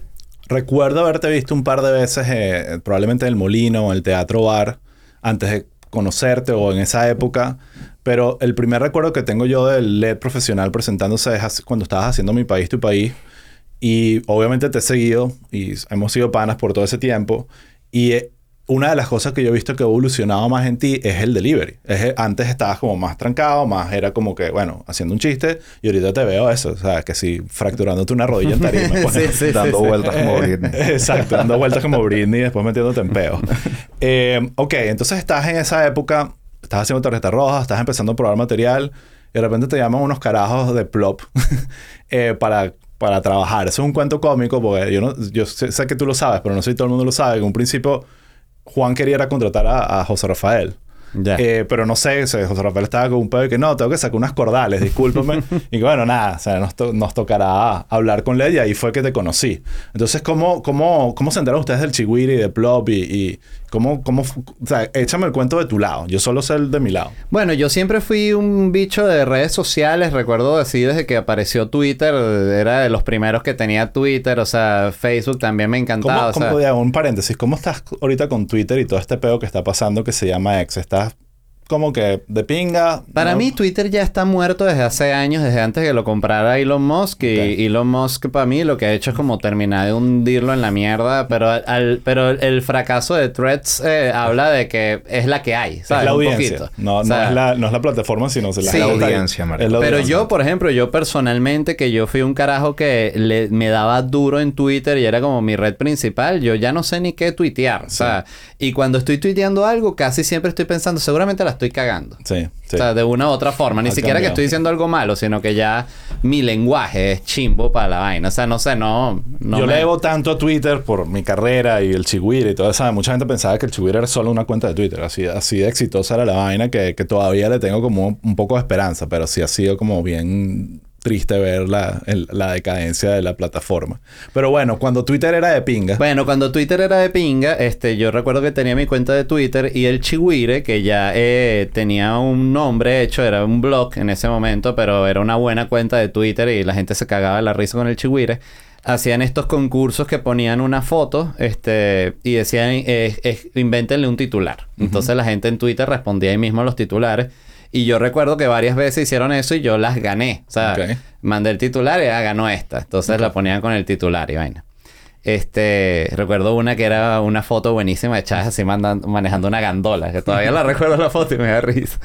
recuerdo haberte visto un par de veces, eh, probablemente en el Molino o en el Teatro Bar, antes de conocerte o en esa época. Pero el primer recuerdo que tengo yo del LED profesional presentándose es cuando estabas haciendo Mi País, Tu País. Y obviamente te he seguido y hemos sido panas por todo ese tiempo. Y eh, una de las cosas que yo he visto que ha evolucionado más en ti es el delivery. Es, eh, antes estabas como más trancado, más era como que, bueno, haciendo un chiste. Y ahorita te veo eso. O sea, que sí, fracturándote una rodilla en tarima. pues. Sí, sí, dando sí, sí. vueltas como Britney. Exacto, dando vueltas como Britney y después metiéndote en peo. Eh, ok, entonces estás en esa época, estás haciendo tarjeta roja, estás empezando a probar material y de repente te llaman unos carajos de plop eh, para, para trabajar. Eso es un cuento cómico porque yo, no, yo sé, sé que tú lo sabes, pero no sé si todo el mundo lo sabe. En un principio, Juan quería contratar a, a José Rafael. Eh, pero no sé, o sea, José Rafael estaba con un pedo y que no, tengo que sacar unas cordales, discúlpame. y que bueno, nada, o sea, nos, to- nos tocará hablar con Led y ahí fue que te conocí. Entonces, ¿cómo, cómo, cómo se enteraron ustedes del Chihuiri y de Plop y, y cómo, cómo, o sea, échame el cuento de tu lado. Yo solo sé el de mi lado. Bueno, yo siempre fui un bicho de redes sociales. Recuerdo así desde que apareció Twitter. Era de los primeros que tenía Twitter. O sea, Facebook también me ¿Cómo, encantaba. o sea, cómo- un paréntesis, ¿cómo estás ahorita con Twitter y todo este pedo que está pasando que se llama X? ¿Estás como que de pinga? Para ¿No? mí Twitter ya está muerto desde hace años, desde antes que lo comprara Elon Musk. Y. Elon Musk para mí lo que ha hecho es como terminar de hundirlo en la mierda. Pero, al, pero el fracaso de Threads eh, habla de que es la que hay, Es la Un audiencia. poquito. No, O sea, no, es la, no es la plataforma, sino es la, Sí. la audiencia, marico. Es la Pero audiencia. yo, por ejemplo, yo personalmente, que yo fui un carajo que le- me daba duro en Twitter y era como mi red principal, yo ya no sé ni qué tuitear. O sea, y cuando estoy tuiteando algo, casi siempre estoy pensando, seguramente la estoy cagando. Sí, sí. O sea, de una u otra forma. Ni Ha siquiera que estoy diciendo algo malo, sino que ya mi lenguaje es chimbo para la vaina. O sea, no sé, no... no yo me- le debo tanto a Twitter por mi carrera y el Chihuire y todo eso. Mucha gente pensaba que el Chihuire era solo una cuenta de Twitter. Así, así de exitosa era la vaina que, que todavía le tengo como un poco de esperanza, pero sí ha sido como bien triste ver la, el- la decadencia de la plataforma. Pero bueno, cuando Twitter era de pinga. Bueno, cuando Twitter era de pinga, este, yo recuerdo que tenía mi cuenta de Twitter y el Chihuire, que ya eh, tenía un nombre hecho, era un blog en ese momento, pero era una buena cuenta de Twitter y la gente se cagaba de la risa con el Chihuire. Hacían estos concursos que ponían una foto este, y decían, eh, eh, invéntenle un titular. Entonces la gente en Twitter respondía ahí mismo a los titulares. Y yo recuerdo que varias veces hicieron eso y yo las gané. O sea, mandé el titular y ah, ganó esta. Entonces la ponían con el titular y vaina. Este, recuerdo una que era una foto buenísima de Chávez así mandan- manejando una gandola, que todavía la recuerdo la foto y me da risa.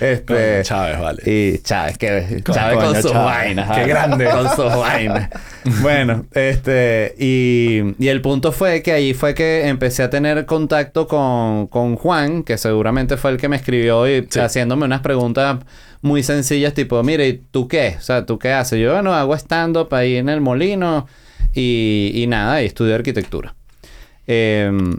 Este, Chávez, vale. y Chávez, que Chávez con sus vainas. Qué grande. Con sus vainas. bueno, este, y, y el punto fue que ahí fue que empecé a tener contacto con, con Juan, que seguramente fue el que me escribió y Sí. haciéndome unas preguntas muy sencillas, tipo, mire, ¿y tú qué? O sea, ¿tú qué haces? Yo, bueno, hago stand-up ahí en el molino y, y nada, y estudio arquitectura. Em,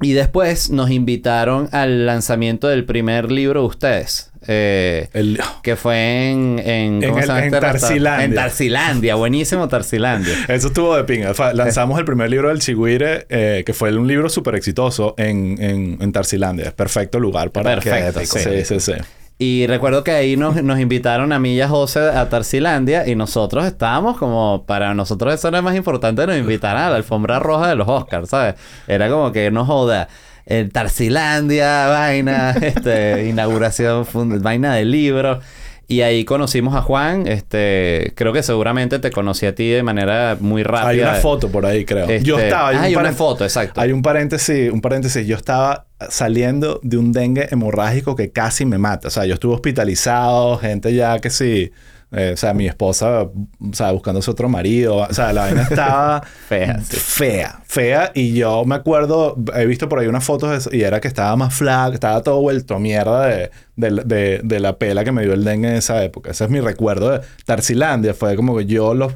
y después nos invitaron al lanzamiento del primer libro de ustedes. eh, El- que fue en... En, En ¿cómo el- en este restaurante? Tarsilandia. En Tarsilandia. Buenísimo Tarsilandia. Eso estuvo de pinga. Fa- Lanzamos el primer libro del Chihuire, eh, que fue un libro súper exitoso en, en, en Tarsilandia. Es perfecto lugar para... Perfecto, que- sí. sí, sí, sí. Y recuerdo que ahí nos, nos invitaron a mí y a José a Tarsilandia y nosotros estábamos como, para nosotros eso era más importante, nos invitaran a la alfombra roja de los Oscars, ¿sabes? Era como que no joda. En Tarsilandia, vaina, este, inauguración, vaina de libro. Y ahí conocimos a Juan, este, creo que seguramente te conocí a ti de manera muy rápida. Hay una foto por ahí, creo. Este, Yo estaba... ah, hay un una paren- foto, exacto. Hay un paréntesis, un paréntesis. Yo estaba saliendo de un dengue hemorrágico que casi me mata. O sea, yo estuve hospitalizado, gente ya que sí... eh, o sea, mi esposa, o sea, buscándose otro marido. O sea, la vaina estaba... Fea, sí. Fea, fea. Y yo me acuerdo, he visto por ahí unas fotos de eso, y era que estaba más flaco, estaba todo vuelto a mierda de, de, de- de la pela que me dio el dengue en esa época. Ese es mi recuerdo de Tarsilandia. Fue como que yo los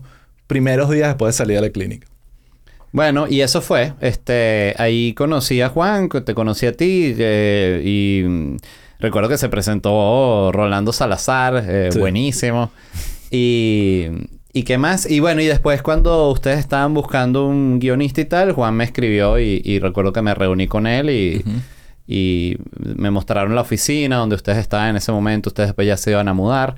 primeros días después de salir de la clínica. Bueno, y eso fue. Este, ahí conocí a Juan, te conocí a ti eh, y mm, recuerdo que se presentó Rolando Salazar, eh, Sí. buenísimo. Y, y qué más. Y bueno, y después cuando ustedes estaban buscando un guionista y tal, Juan me escribió y, y recuerdo que me reuní con él y, y me mostraron la oficina donde ustedes estaban en ese momento. Ustedes después ya se iban a mudar.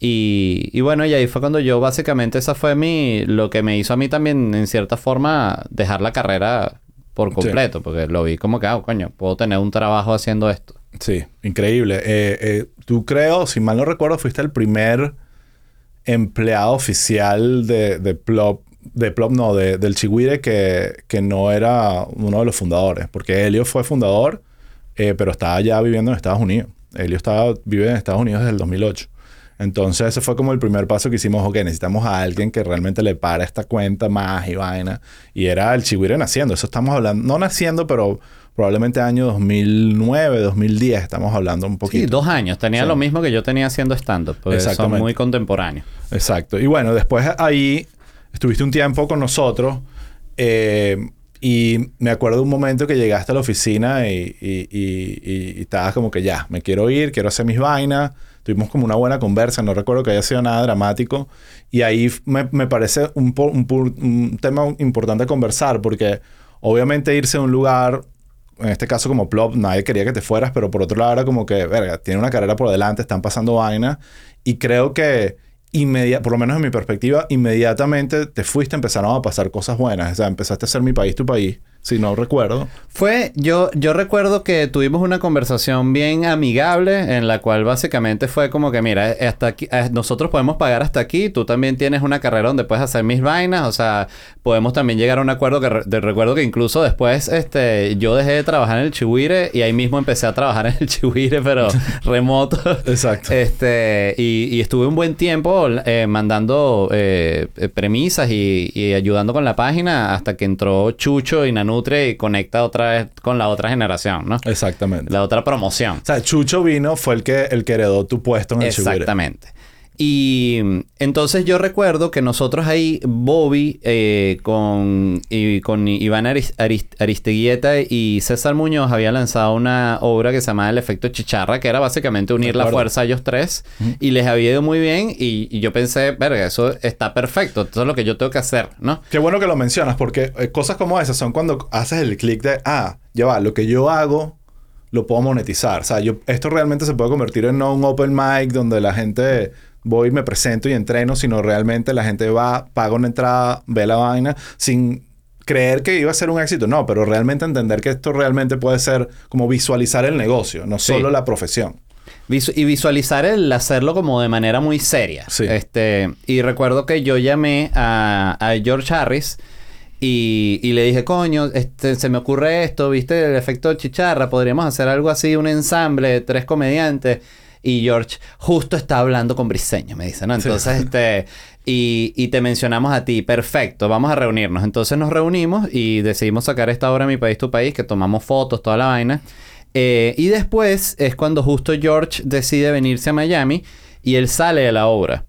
Y, y bueno, y ahí fue cuando yo básicamente esa fue mi... Lo que me hizo a mí también, en cierta forma, dejar la carrera por completo. Porque lo vi como que, ah, coño, puedo tener un trabajo haciendo esto. Sí, increíble. Eh, eh, tú creo, si mal no recuerdo, fuiste el primer empleado oficial de, de Plop, de Plop no, de- del Chihuire que, que no era uno de los fundadores. Porque Helio fue fundador, eh, pero estaba ya viviendo en Estados Unidos. Helio estaba, vive en Estados Unidos desde el 2008. Entonces ese fue como el primer paso que hicimos, ok, necesitamos a alguien que realmente le para esta cuenta más y vaina. Y era el Chihuire naciendo. Eso estamos hablando, no naciendo, pero probablemente año 2009, 2010 estamos hablando un Sí, poquito. dos años. Tenía Sí. lo mismo que yo tenía haciendo stand-up. Porque son muy contemporáneos. Exacto. Y bueno, después ahí estuviste un tiempo con nosotros eh, y me acuerdo un momento que llegaste a la oficina y, y- y- y- y estabas como que ya, me quiero ir, quiero hacer mis vainas. Tuvimos como una buena conversa, no recuerdo que haya sido nada dramático. Y ahí me, me parece un, un un tema importante conversar porque obviamente irse a un lugar en este caso como Plop, nadie quería que te fueras, pero por otro lado era como que, verga, tiene una carrera por delante, están pasando vainas. Y creo que, por lo menos en mi perspectiva, inmediatamente te fuiste, empezaron a pasar cosas buenas. O sea, empezaste a ser mi país, tu país, si no recuerdo. Fue, yo, yo recuerdo que tuvimos una conversación bien amigable en la cual básicamente fue como que, mira, hasta aquí, eh, nosotros podemos pagar hasta aquí, tú también tienes una carrera donde puedes hacer mis vainas, o sea, podemos también llegar a un acuerdo que de- recuerdo que incluso después, este, yo dejé de trabajar en el Chihuire y ahí mismo empecé a trabajar en el Chihuire, pero remoto. Exacto. Este, y, y estuve un buen tiempo eh, mandando eh, eh, premisas y, y ayudando con la página hasta que entró Chucho y Y conecta otra vez con la otra generación, ¿no? Exactamente. La otra promoción. O sea, Chucho vino, fue el que, el que heredó tu puesto en el. Exactamente. Y entonces yo recuerdo que nosotros ahí, Bobby, eh, con, y, con Iván Aris- Aris- Aristeguieta y César Muñoz había lanzado una obra que se llamaba El Efecto Chicharra, que era básicamente unir la fuerza a ellos tres. Y les había ido muy bien. Y, y yo pensé, verga, eso está perfecto. Esto es lo que yo tengo que hacer, ¿no? Qué bueno que lo mencionas, porque eh, cosas como esas son cuando haces el clic de, ah, ya va, lo que yo hago lo puedo monetizar. O sea, yo, esto realmente se puede convertir en no un open mic donde la gente voy, me presento y entreno, sino realmente la gente va, paga una entrada, ve la vaina, sin creer que iba a ser un éxito. No, pero realmente entender que esto realmente puede ser como visualizar el negocio, no Sí. solo la profesión. Visu- y visualizar el hacerlo como de manera muy seria. Sí. Este, y recuerdo que yo llamé a, a George Harris y, y le dije, coño, este, se me ocurre esto, ¿viste? El efecto chicharra, podríamos hacer algo así, un ensamble de tres comediantes. Y George justo está hablando con Briseño, me dice, ¿no? Entonces, este, y, y te mencionamos a ti, perfecto, vamos a reunirnos. Entonces nos reunimos y decidimos sacar esta obra Mi País, Tu País, que tomamos fotos, toda la vaina. Eh, y después es cuando justo George decide venirse a Miami y él sale de la obra.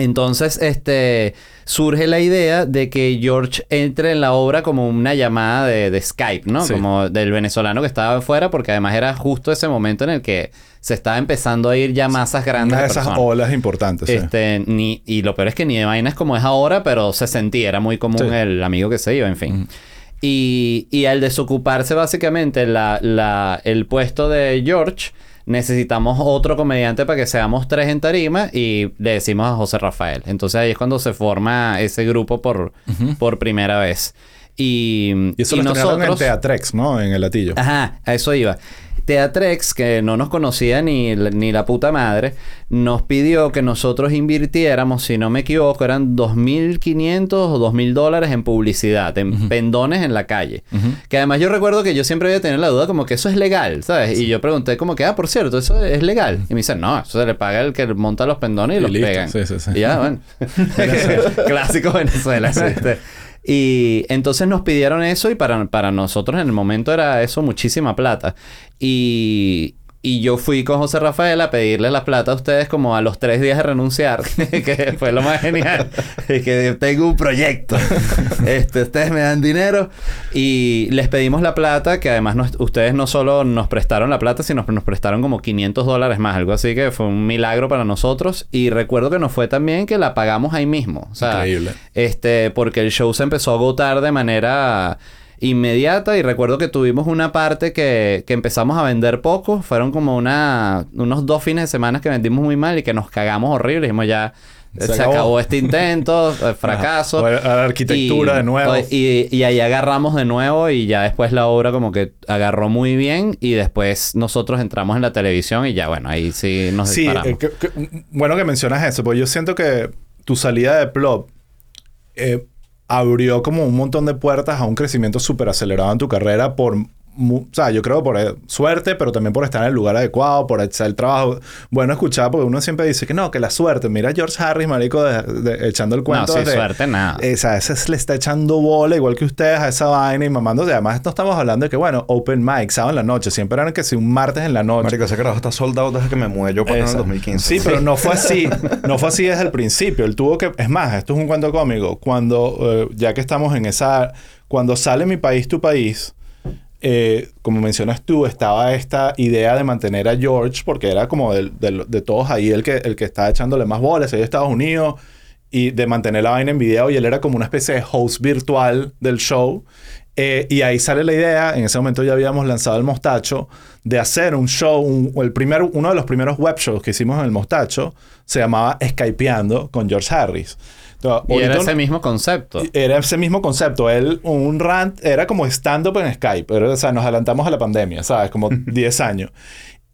Entonces, este, surge la idea de que George entre en la obra como una llamada de, de Skype, ¿no? Sí. Como del venezolano que estaba afuera, porque además era justo ese momento en el que se estaba empezando a ir ya masas grandes Una de de esas personas. olas importantes. sí. Este, ni, y lo peor es que ni de vainas como es ahora, pero se sentía, era muy común Sí. el amigo que se iba, en fin. y, y al desocuparse básicamente la, la- el puesto de George, necesitamos otro comediante para que seamos tres en tarima y le decimos a José Rafael. Entonces ahí es cuando se forma ese grupo por, por primera vez. Y, Y eso y lo estrenaron en Teatrex, ¿no? En el latillo. Ajá, a eso iba. Teatrex, que no nos conocía ni, la- ni la puta madre, nos pidió que nosotros invirtiéramos, si no me equivoco, eran 2.500 o 2.000 dólares en publicidad, en pendones en la calle. Que además yo recuerdo que yo siempre había tenido la duda como que eso es legal, ¿sabes? Y yo pregunté como que, ah, por cierto, eso es legal. Y me dicen, no, eso se le paga el que monta los pendones y, Y los listo. pegan. Sí, sí, sí. Y ya, bueno. Clásico Venezuela. Y entonces nos pidieron eso y para, para nosotros en el momento era eso muchísima plata. Y, Y yo fui con José Rafael a pedirle la plata a ustedes como a los tres días de renunciar, que fue lo más genial. Es que tengo un proyecto. Este, ustedes me dan dinero y les pedimos la plata, que además nos- ustedes no solo nos prestaron la plata, sino nos prestaron como 500 dólares más, algo así que fue un milagro para nosotros. Y recuerdo que nos fue también que la pagamos ahí mismo. O sea, Increíble. este, porque el show se empezó a agotar de manera inmediata y recuerdo que tuvimos una parte que, que empezamos a vender poco. Fueron como una, unos dos fines de semana que vendimos muy mal y que nos cagamos horrible. Dijimos ya... Se Se, acabó. acabó este intento, eh, fracaso. A la arquitectura Y- de nuevo. Y, y ahí agarramos de nuevo y ya después la obra como que agarró muy bien y después nosotros entramos en la televisión y ya bueno, ahí sí nos Sí, disparamos. eh, que- que- bueno que mencionas eso, porque yo siento que tu salida de Plop eh, abrió como un montón de puertas a un crecimiento súper acelerado en tu carrera por... O sea, yo creo por eh, suerte, pero también por estar en el lugar adecuado, por hacer el trabajo. Bueno, escuchar, porque uno siempre dice que no, que la suerte. Mira a George Harris, marico, de- de- echando el no, cuento. sí, desde- suerte nada. eh, o sea, ese le está echando bola igual que ustedes a esa vaina y mamándose. Además, no estamos hablando de que, bueno, open mic, sábado en la noche. Siempre eran que si un martes en la noche. Marico, ese carajo está soldado desde que me mudé yo para en el Esa. 2015. Sí, pero no fue así. No fue así desde el principio. Él tuvo que... Es más, esto es un cuento cómico. Cuando, eh, ya que estamos en esa... Cuando sale Mi País, Tu País, eh, como mencionas tú, estaba esta idea de mantener a George, porque era como del- de, todos ahí el que, el que estaba echándole más bolas, ahí de Estados Unidos, y de mantener la vaina en video, y él era como una especie de host virtual del show. Eh, y ahí sale la idea, en ese momento ya habíamos lanzado el Mostacho, de hacer un show, un- el primer, uno de los primeros web shows que hicimos en el Mostacho, se llamaba Skypeando con George Harris. Entonces, y era ese mismo concepto. era ese mismo concepto. Él, un rant, era como stand-up en Skype. Pero, o sea, nos adelantamos a la pandemia, ¿sabes? Como 10 años.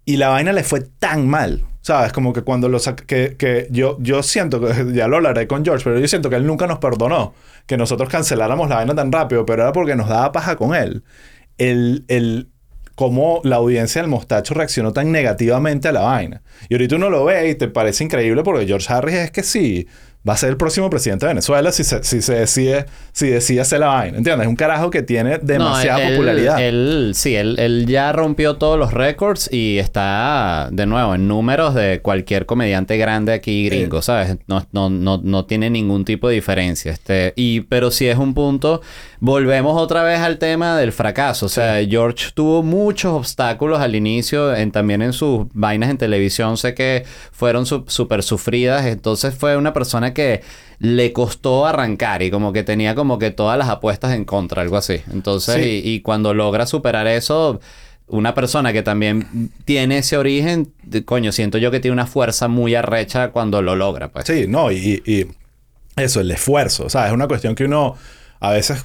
Y la vaina le fue tan mal, ¿sabes? Como que cuando lo sac- que, que yo, yo siento que, ya lo hablaré con George, pero yo siento que él nunca nos perdonó que nosotros canceláramos la vaina tan rápido, pero era porque nos daba paja con él. El, el, cómo la audiencia del mostacho reaccionó tan negativamente a la vaina. Y ahorita uno lo ve y te parece increíble porque George Harris es que sí, va a ser el próximo presidente de Venezuela si se, si se decide, si decide hacer la vaina. ¿Entiendes? Es un carajo que tiene demasiada No, él- popularidad. Él, sí, él, él ya rompió todos los récords y está, de nuevo, en números de cualquier comediante grande aquí gringo, ¿sabes? No, no, no, no tiene ningún tipo de diferencia. Este, y, pero sí es un punto... Volvemos otra vez al tema del fracaso. O sea, George tuvo muchos obstáculos al inicio, en, también en sus vainas en televisión. Sé que fueron su- súper sufridas. Entonces fue una persona que le costó arrancar y como que tenía como que todas las apuestas en contra, algo así. Entonces, Sí. y, y cuando logra superar eso, una persona que también tiene ese origen, coño, siento yo que tiene una fuerza muy arrecha cuando lo logra, pues. Sí, no, y, y eso, el esfuerzo. O sea, es una cuestión que uno a veces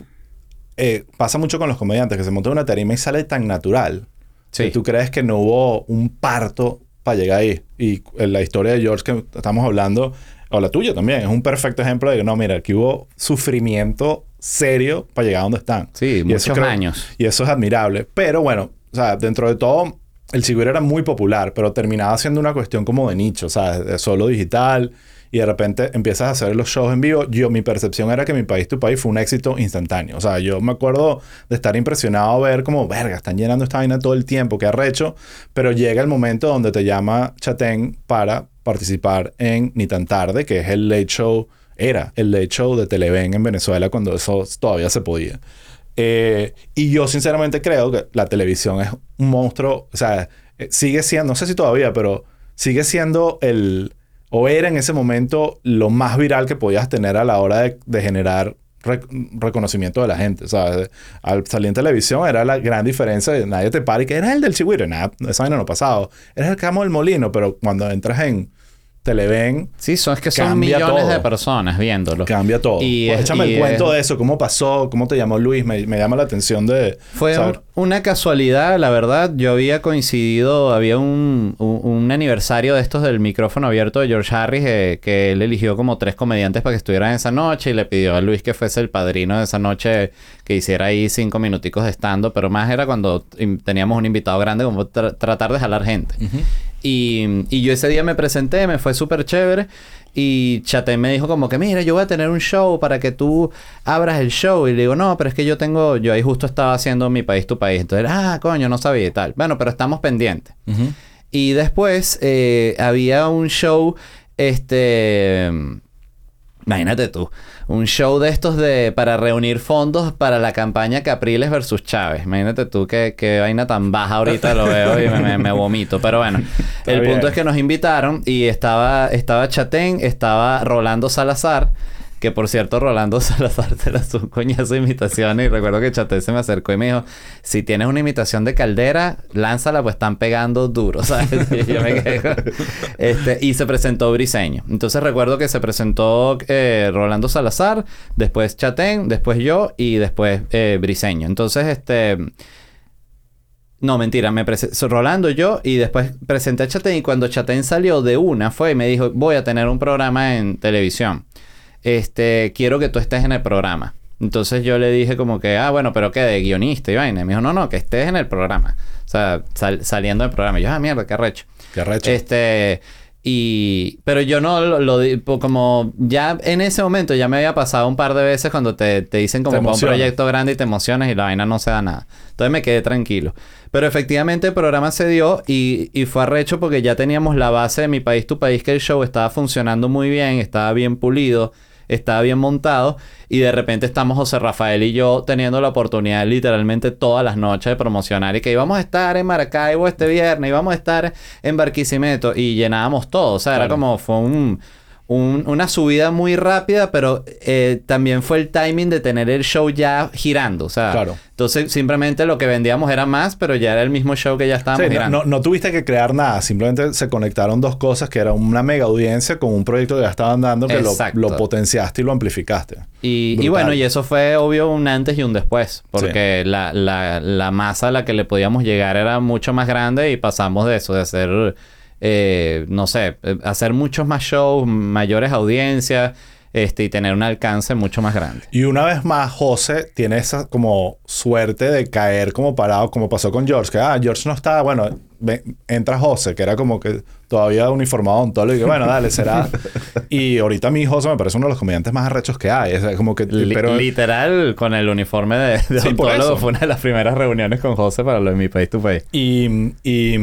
eh, pasa mucho con los comediantes, que se monta en una tarima y sale tan natural. Sí. Que tú crees que no hubo un parto para llegar ahí. Y en la historia de George que estamos hablando, o la tuya también, es un perfecto ejemplo de que no, mira, aquí hubo sufrimiento serio para llegar a donde están. Sí, Y muchos años. Y eso es admirable. Pero bueno, o sea, dentro de todo, el Cigüero era muy popular, pero terminaba siendo una cuestión como de nicho, o sea, de solo digital. Y de repente empiezas a hacer los shows en vivo. Yo, mi percepción era que mi país, tu país, fue un éxito instantáneo. O sea, yo me acuerdo de estar impresionado a ver como, verga, están llenando esta vaina todo el tiempo, qué arrecho. Pero llega el momento donde te llama Chatén para participar en Ni tan tarde, que es el late show, era el late show de Televen en Venezuela cuando eso todavía se podía. Eh, y yo sinceramente creo que la televisión es un monstruo, o sea, eh, sigue siendo, no sé si todavía, pero sigue siendo el, o era en ese momento lo más viral que podías tener a la hora de, de generar rec- reconocimiento de la gente. Sea, al salir en televisión era la gran diferencia nadie te para y que era el del Chihuahua. Nada, esa vaina no pasado. Eres el camo del molino, pero cuando entras en Televen, Sí, son, es que son Cambia millones todo. de personas viéndolo. cambia todo. Y Pues es- échame y el cuento es- de eso, cómo pasó, cómo te llamó Luis, me, me llama la atención de Fue saber. una casualidad, la verdad. Yo había coincidido, había un, un- un aniversario de estos del micrófono abierto de George Harris, eh, que él eligió como tres comediantes para que estuvieran esa noche y le pidió a Luis que fuese el padrino de esa noche, que hiciera ahí cinco minuticos de stand pero más era cuando teníamos un invitado grande, como tra- tratar de jalar gente. Y, y yo ese día me presenté, me fue súper chévere. Y Chate me dijo como que, mira, yo voy a tener un show para que tú abras el show. Y le digo, no, pero es que yo tengo, yo ahí justo estaba haciendo mi país, tu país. Entonces, ah, coño, no sabía y tal. Bueno, pero estamos pendientes. Y después eh, había un show, este... Imagínate tú, un show de estos de para reunir fondos para la campaña Capriles versus Chávez. Imagínate tú qué, qué vaina tan baja ahorita lo veo y me, me- me vomito. Pero bueno, el bien. punto es que nos invitaron y estaba, estaba Chatén, estaba Rolando Salazar. Que por cierto, Rolando Salazar te lanzó un coñazo de imitaciones. Y recuerdo que Chatén se me acercó y me dijo: Si tienes una imitación de caldera, lánzala, pues están pegando duro, ¿sabes? Y yo me quedé este, y se presentó Briseño. Entonces recuerdo que se presentó eh, Rolando Salazar, después Chatén, después yo y después eh, Briseño. Entonces, este. No, mentira, me Rolando yo y después presenté a Chatén y cuando Chatén salió de una fue y me dijo, voy a tener un programa en televisión. Este, quiero que tú estés en el programa. Entonces yo le dije como que, ah, bueno, pero ¿qué? De guionista y vaina. Y me dijo, no, no, que estés en el programa. O sea, sal- saliendo del programa. Y yo, ah, mierda, qué arrecho. Qué arrecho. Este, y, pero yo no lo, como ya en ese momento ya me había pasado un par de veces cuando te, te dicen como Te para un proyecto grande y te emocionas y la vaina no se da nada. Entonces me quedé tranquilo. Pero efectivamente el programa se dio y, y fue arrecho porque ya teníamos la base de Mi País, Tu País, que el show estaba funcionando muy bien, estaba bien pulido, estaba bien montado y de repente estamos José Rafael y yo teniendo la oportunidad literalmente todas las noches de promocionar y que íbamos a estar en Maracaibo este viernes, íbamos a estar en Barquisimeto y llenábamos todo. O sea, era como fue un, un- una subida muy rápida, pero eh, también fue el timing de tener el show ya girando. O sea, Claro. entonces simplemente lo que vendíamos era más, pero ya era el mismo show que ya estábamos Sí, no, girando. no- no tuviste que crear nada, simplemente se conectaron dos cosas que era una mega audiencia con un proyecto que ya estaban dando que lo, lo potenciaste y lo amplificaste. Y, bueno, y eso fue obvio un antes y un después, porque la, la, la masa a la que le podíamos llegar era mucho más grande y pasamos de eso, de hacer, eh, no sé, eh, hacer muchos más shows, mayores audiencias, este, y tener un alcance mucho más grande. Y una vez más, José tiene esa como suerte de caer como parado, como pasó con George, ah, George no está, bueno, entra José, que era como que todavía uniformado odontólogo, y que bueno, dale, será. y ahorita mí José me parece uno de los comediantes más arrechos que hay. Es como que, Li- pero, Literal, con el uniforme de, de Sí, odontólogo fue una de las primeras reuniones con José para lo de mi país, tu país. Y, y,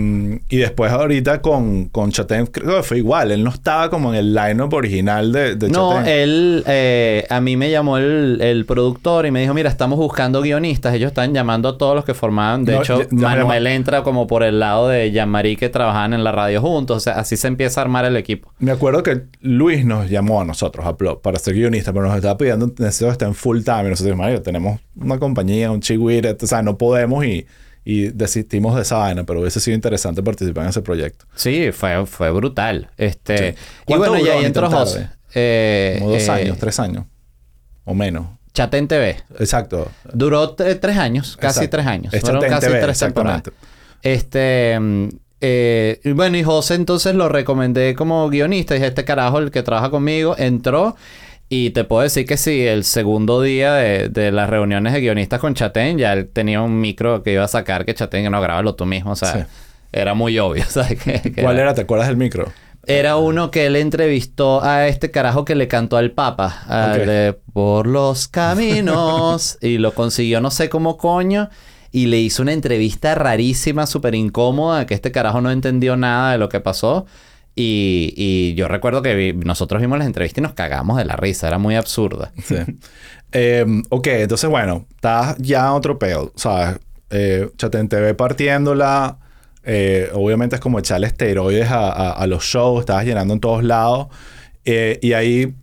y después ahorita con, con Chatén, creo que fue igual. Él no estaba como en el line-up original de, de No, Chatén. él, eh, a mí me llamó el, el productor y me dijo, mira, estamos buscando guionistas. Ellos están llamando a todos los que formaban. De No, hecho, ya- ya me Manuel entra como por el lado de Jean-Marie que trabajaban en la radio juntos. O sea, así se empieza a armar el equipo. Me acuerdo que Luis nos llamó a nosotros a Plop para ser guionista, pero nos estaba pidiendo, necesito que esté en full time. Y nosotros dijimos, "Marico, tenemos una compañía, un chigüire, o sea, no podemos y, y desistimos de esa vaina, pero hubiese sido interesante participar en ese proyecto. Sí, fue, fue brutal. Este, Sí. y ¿Cuánto bueno, y duró ahí entró? José. Eh, Como dos eh, años, tres años o menos. Chatén TV. Exacto. Duró tres años, casi Exacto. tres años. Fueron casi TV, tres temporadas. Este. Eh, y bueno, y José entonces lo recomendé como guionista. Dije, este carajo, el que trabaja conmigo, entró. Y te puedo decir que sí, el segundo día de, de las reuniones de guionistas con Chatén, ya él tenía un micro que iba a sacar que Chatén, no, grábalo tú mismo. O sea, Sí. era muy obvio, ¿sabes? Que- que ¿Cuál era? ¿Te acuerdas del micro? Era uno que él entrevistó a este carajo que le cantó al Papa. al Ok. de Por los caminos. y lo consiguió no sé cómo coño. Y le hizo una entrevista rarísima, súper incómoda, que este carajo no entendió nada de lo que pasó. Y, y yo recuerdo que nosotros vimos las entrevistas y nos cagamos de la risa. Era muy absurda. Sí. Eh, ok, entonces bueno, estás ya otro peo, ¿sabes? Eh, Chatén TV partiéndola. eh, obviamente es como echarle esteroides a, a- a los shows, estabas llenando en todos lados. eh, y ahí,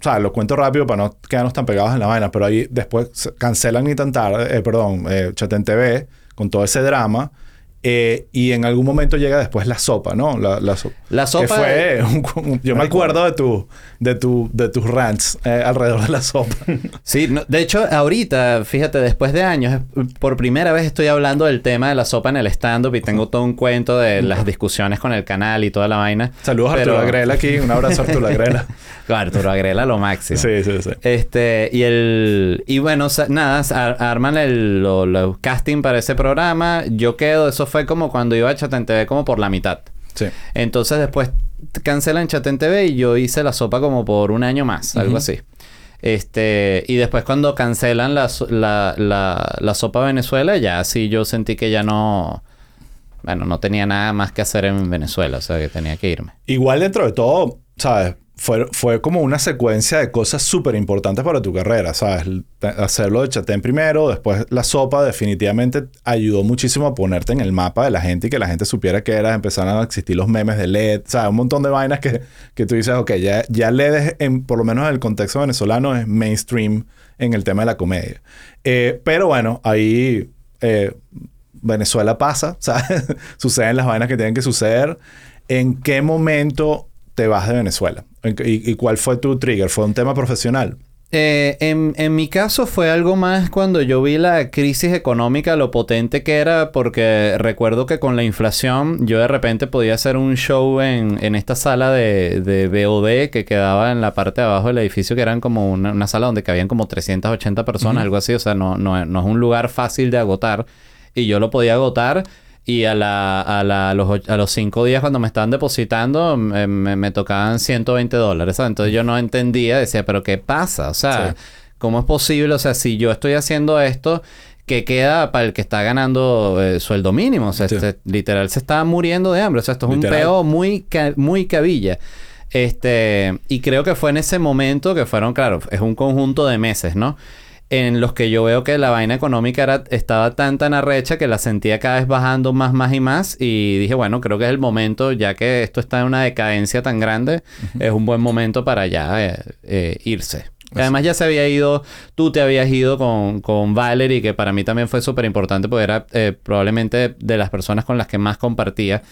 o sea, lo cuento rápido para no quedarnos tan pegados en la vaina, pero ahí después cancelan ni tan tarde, eh, perdón, eh, Chatén TV con todo ese drama. Eh, y en algún momento llega después la sopa, ¿no? La, la, so- La sopa- Que fue un- un- yo me acuerdo de tu, de tu, de tus rants eh, alrededor de la sopa. Sí, no- de hecho, ahorita, fíjate, después de años, por primera vez estoy hablando del tema de la sopa en el stand-up y tengo todo un cuento de las discusiones con el canal y toda la vaina. Saludos a Arturo Agrela aquí. Un abrazo a Arturo Agrela. Claro, Arturo Agrela lo máximo. sí, sí, sí. Este, y el. Y bueno, nada, ar- arman el lo- lo casting para ese programa. Yo quedo, eso fue como cuando iba a Chatén TV, como por la mitad. Sí. Entonces después cancelan Chatén TV y yo hice la sopa como por un año más, algo así. Este, y después cuando cancelan la, la, la, la sopa Venezuela, ya sí yo sentí que ya no. bueno, no tenía nada más que hacer en Venezuela, o sea, que tenía que irme. Igual dentro de todo, ¿sabes? Fue, fue como una secuencia de cosas súper importantes para tu carrera, ¿sabes? Hacerlo de Chatén primero, después la sopa definitivamente ayudó muchísimo a ponerte en el mapa de la gente y que la gente supiera que eras, empezaron a existir los memes de LED, ¿sabes? Un montón de vainas que, que tú dices, ok, ya, ya LED es, en, por lo menos en el contexto venezolano, es mainstream en el tema de la comedia. Eh, pero bueno, ahí eh, Venezuela pasa, ¿sabes? Suceden las vainas que tienen que suceder. ¿En qué momento te vas de Venezuela? ¿En qué- ¿Y, y cuál fue tu trigger? ¿Fue un tema profesional? Eh, en, en mi caso fue algo más cuando yo vi la crisis económica, lo potente que era, porque recuerdo que con la inflación yo de repente podía hacer un show en, en esta sala de, de VOD que quedaba en la parte de abajo del edificio, que eran como una, una sala donde cabían como 380 personas, algo así, o sea, no, no, no es un lugar fácil de agotar, y yo lo podía agotar. Y a, la, a, la- a los, a los cinco días cuando me estaban depositando me, me- me tocaban 120 dólares. ¿sabes? Entonces yo no entendía, decía, pero ¿qué pasa? O sea, Sí. ¿cómo es posible? O sea, si yo estoy haciendo esto, ¿qué queda para el que está ganando eh, sueldo mínimo? O sea, Sí. este, literal se está muriendo de hambre. O sea, esto es Literal. un peo muy, ca- muy cabilla. Este, y creo que fue en ese momento que fueron, claro, es un conjunto de meses, ¿no? En los que yo veo que la vaina económica era, estaba tan tan arrecha que la sentía cada vez bajando más, más y más. Y dije, bueno, creo que es el momento, ya que esto está en una decadencia tan grande, es un buen momento para ya eh, eh, irse. Además ya se había ido, tú te habías ido con, con Valerie, que para mí también fue súper importante porque era eh, probablemente de las personas con las que más compartía.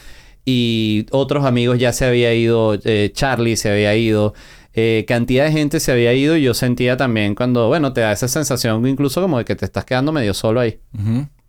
Y otros amigos ya se había ido, Charlie se había ido, eh, cantidad de gente se había ido y yo sentía también cuando, bueno, te da esa sensación incluso como de que te estás quedando medio solo ahí.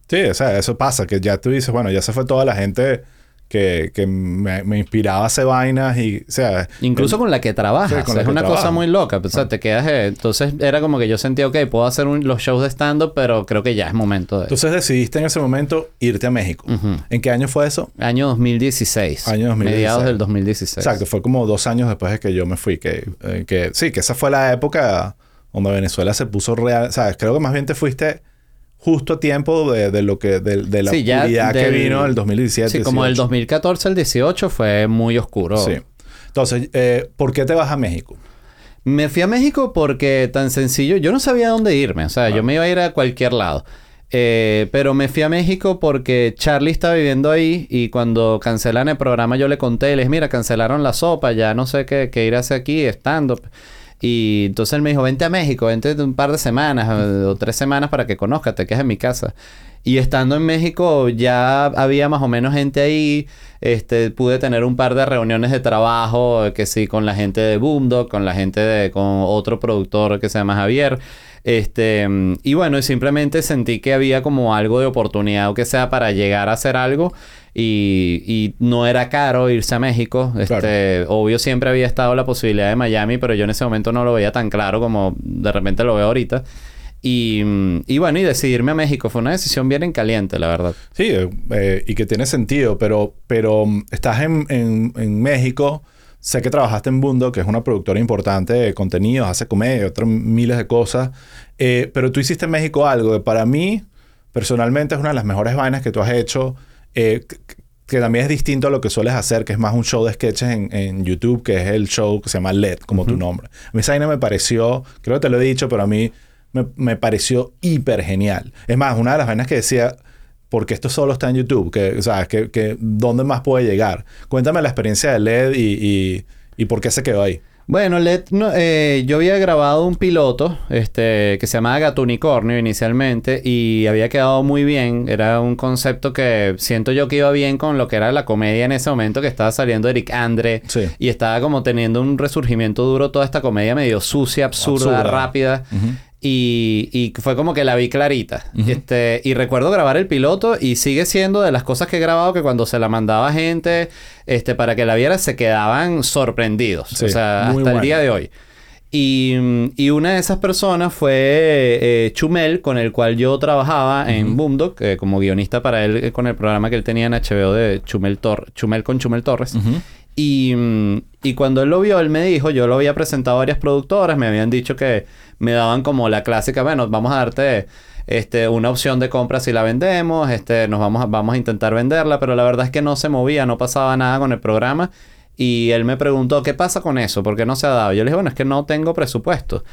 Sí, o sea, eso pasa, que ya tú dices, bueno, ya se fue toda la gente que, que me, me inspiraba a hacer vainas y, o sea... Incluso con la que trabajas. Sí, con o sea, la es que una cosa muy loca. O sea, te quedas... eh, entonces era como que yo sentía, ok, puedo hacer un- los shows de stand-up, pero creo que ya es momento de... Entonces decidiste en ese momento irte a México. Ujú. ¿En qué año fue eso? Año 2016. Año 2016. Mediados del 2016. Exacto, fue como dos años después de que yo me fui. Que, eh, que sí, que esa fue la época donde Venezuela se puso real. ¿Sabes? Creo que más bien te fuiste justo a tiempo de, de lo que de, de la Sí, que vino el 2017. Sí, como 18. 2014 al 18 fue muy oscuro. Sí. Entonces, eh, ¿por qué te vas a México? Me fui a México porque tan sencillo, yo no sabía dónde irme, o sea, yo me iba a ir a cualquier lado. Eh, pero me fui a México porque Charlie está viviendo ahí y cuando cancelan el programa yo le conté, le dije, mira, cancelaron la sopa, ya no sé qué, qué ir a hacer aquí, stand-up. Y entonces él me dijo, vente a México, vente un par de semanas eh, o tres semanas para que conozcas, te quedes en mi casa. Y estando en México ya había más o menos gente ahí. Este, pude tener un par de reuniones de trabajo, eh, que sí, con la gente de Boomdog, con la gente de, con otro productor que se llama Javier. Este, mm, y bueno, simplemente sentí que había como algo de oportunidad, o que sea, para llegar a hacer algo. Y, y no era caro irse a México. Este, obvio siempre había estado la posibilidad de Miami, pero yo en ese momento no lo veía tan claro como de repente lo veo ahorita. Y, mm, y bueno, y decidirme a México fue una decisión bien en caliente, la verdad. Sí, eh, eh, y que tiene sentido, pero, pero mm, estás en, en- en México. Sé que trabajaste en Bundo, que es una productora importante de contenidos, hace comedia, otras miles de cosas. Eh, pero tú hiciste en México algo que para mí, personalmente, es una de las mejores vainas que tú has hecho. eh, que, también es distinto a lo que sueles hacer, que es más un show de sketches en, en YouTube, que es el show que se llama LED, como tu nombre. A mí esa vaina me pareció, creo que te lo he dicho, pero a mí me, me pareció hiper genial. Es más, una de las vainas que decía, porque esto solo está en YouTube, que, ¿sabes? Que, que ¿dónde más puede llegar? Cuéntame la experiencia de LED y, y, y por qué se quedó ahí. Bueno, Let, no, eh, yo había grabado un piloto este, que se llamaba Gato Unicornio inicialmente y había quedado muy bien. Era un concepto que siento yo que iba bien con lo que era la comedia en ese momento, que estaba saliendo Eric Andre Sí. y estaba como teniendo un resurgimiento duro toda esta comedia medio sucia, absurda, Absurda. rápida. Y, y fue como que la vi clarita. este, y recuerdo grabar el piloto y sigue siendo de las cosas que he grabado que cuando se la mandaba gente este, para que la viera se quedaban sorprendidos. Sí, o sea, hasta el día de hoy. Y, y una de esas personas fue eh, Chumel, con el cual yo trabajaba en Boomdog, eh, como guionista para él, eh, con el programa que él tenía en HBO de Chumel, Tor Chumel con Chumel Torres. Mm, y cuando él lo vio, él me dijo, yo lo había presentado a varias productoras, me habían dicho que me daban como la clásica, bueno, vamos a darte este, una opción de compra si la vendemos, este, nos vamos a, vamos a intentar venderla, pero la verdad es que no se movía, no pasaba nada con el programa. Y él me preguntó, ¿qué pasa con eso? ¿Por qué no se ha dado? Yo le dije, bueno, es que no tengo presupuesto.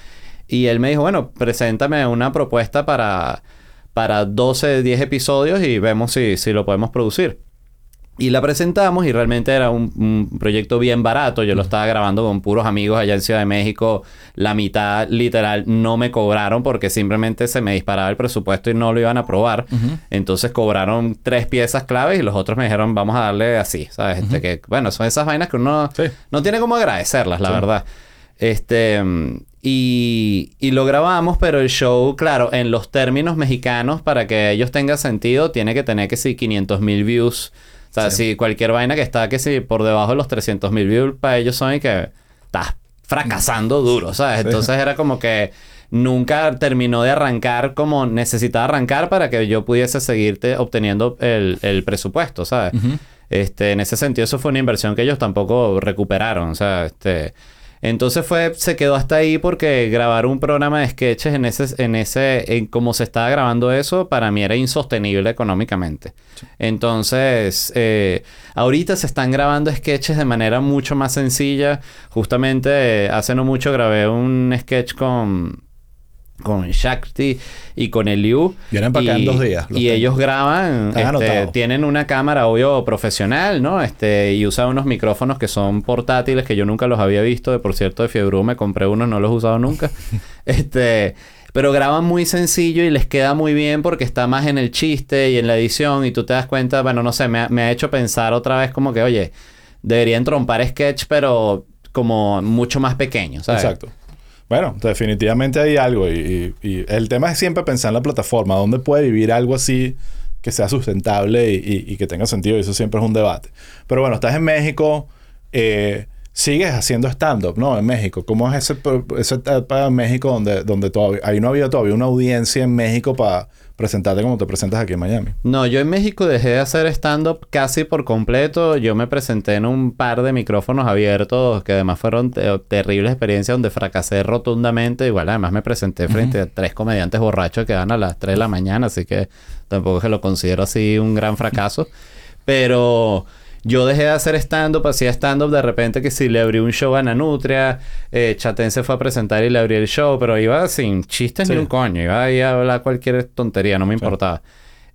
Y él me dijo, bueno, preséntame una propuesta para, para 12, 10 episodios y vemos si, si lo podemos producir. Y la presentamos y realmente era un, un, proyecto bien barato. Yo lo estaba grabando con puros amigos allá en Ciudad de México. La mitad literal no me cobraron porque simplemente se me disparaba el presupuesto y no lo iban a probar. Entonces cobraron tres piezas claves y los otros me dijeron vamos a darle así, ¿sabes? Este, que, bueno, son esas vainas que uno Sí. no tiene como agradecerlas, la Sí. verdad. Este, y, y lo grabamos, pero el show, claro, en los términos mexicanos, para que ellos tengan sentido, tiene que tener que sí 500 mil views. O sea, Sí. si cualquier vaina que está que si por debajo de los 300 mil views, para ellos son y que estás fracasando duro, ¿sabes? Sí. Entonces era como que nunca terminó de arrancar como necesitaba arrancar para que yo pudiese seguirte obteniendo el, el presupuesto, ¿sabes? Este, en ese sentido, eso fue una inversión que ellos tampoco recuperaron. O sea, este. Entonces fue, se quedó hasta ahí porque grabar un programa de sketches en ese, en ese, en cómo se estaba grabando eso, para mí era insostenible económicamente. Entonces, eh, ahorita se están grabando sketches de manera mucho más sencilla. Justamente eh, hace no mucho grabé un sketch con con Shakti y con Eliu. Vienen para acá en dos días, Y ellos graban, este, tienen una cámara, obvio, profesional, ¿no? Este, y usan unos micrófonos que son portátiles, que yo nunca los había visto. De, por cierto, de Fiebru me compré unos, no los he usado nunca. este... Pero graban muy sencillo y les queda muy bien porque está más en el chiste y en la edición y tú te das cuenta, bueno, no sé, me ha, me ha hecho pensar otra vez como que, oye, deberían trompar sketch, pero como mucho más pequeño, ¿sabes? Exacto. Bueno, definitivamente hay algo. Y, el tema es siempre pensar en la plataforma. ¿Dónde puede vivir algo así que sea sustentable y, que tenga sentido? Y eso siempre es un debate. Pero bueno, estás en México. eh, sigues haciendo stand-up, ¿no? En México. ¿Cómo es ese, esa etapa en México donde, donde todavía... Ahí no había todavía una audiencia en México para presentarte como te presentas aquí en Miami. No, yo en México dejé de hacer stand-up casi por completo. Yo me presenté en un par de micrófonos abiertos que además fueron te- terribles experiencias donde fracasé rotundamente. Igual además me presenté frente a tres comediantes borrachos que van a las 3 de la mañana, así que tampoco es que lo considero así un gran fracaso. Pero yo dejé de hacer stand-up, hacía stand-up de repente que si le abrí un show a Nanutria, eh, Chatén se fue a presentar y le abrí el show, pero iba sin chistes Sí. ni un coño, iba ahí a hablar cualquier tontería, no me importaba.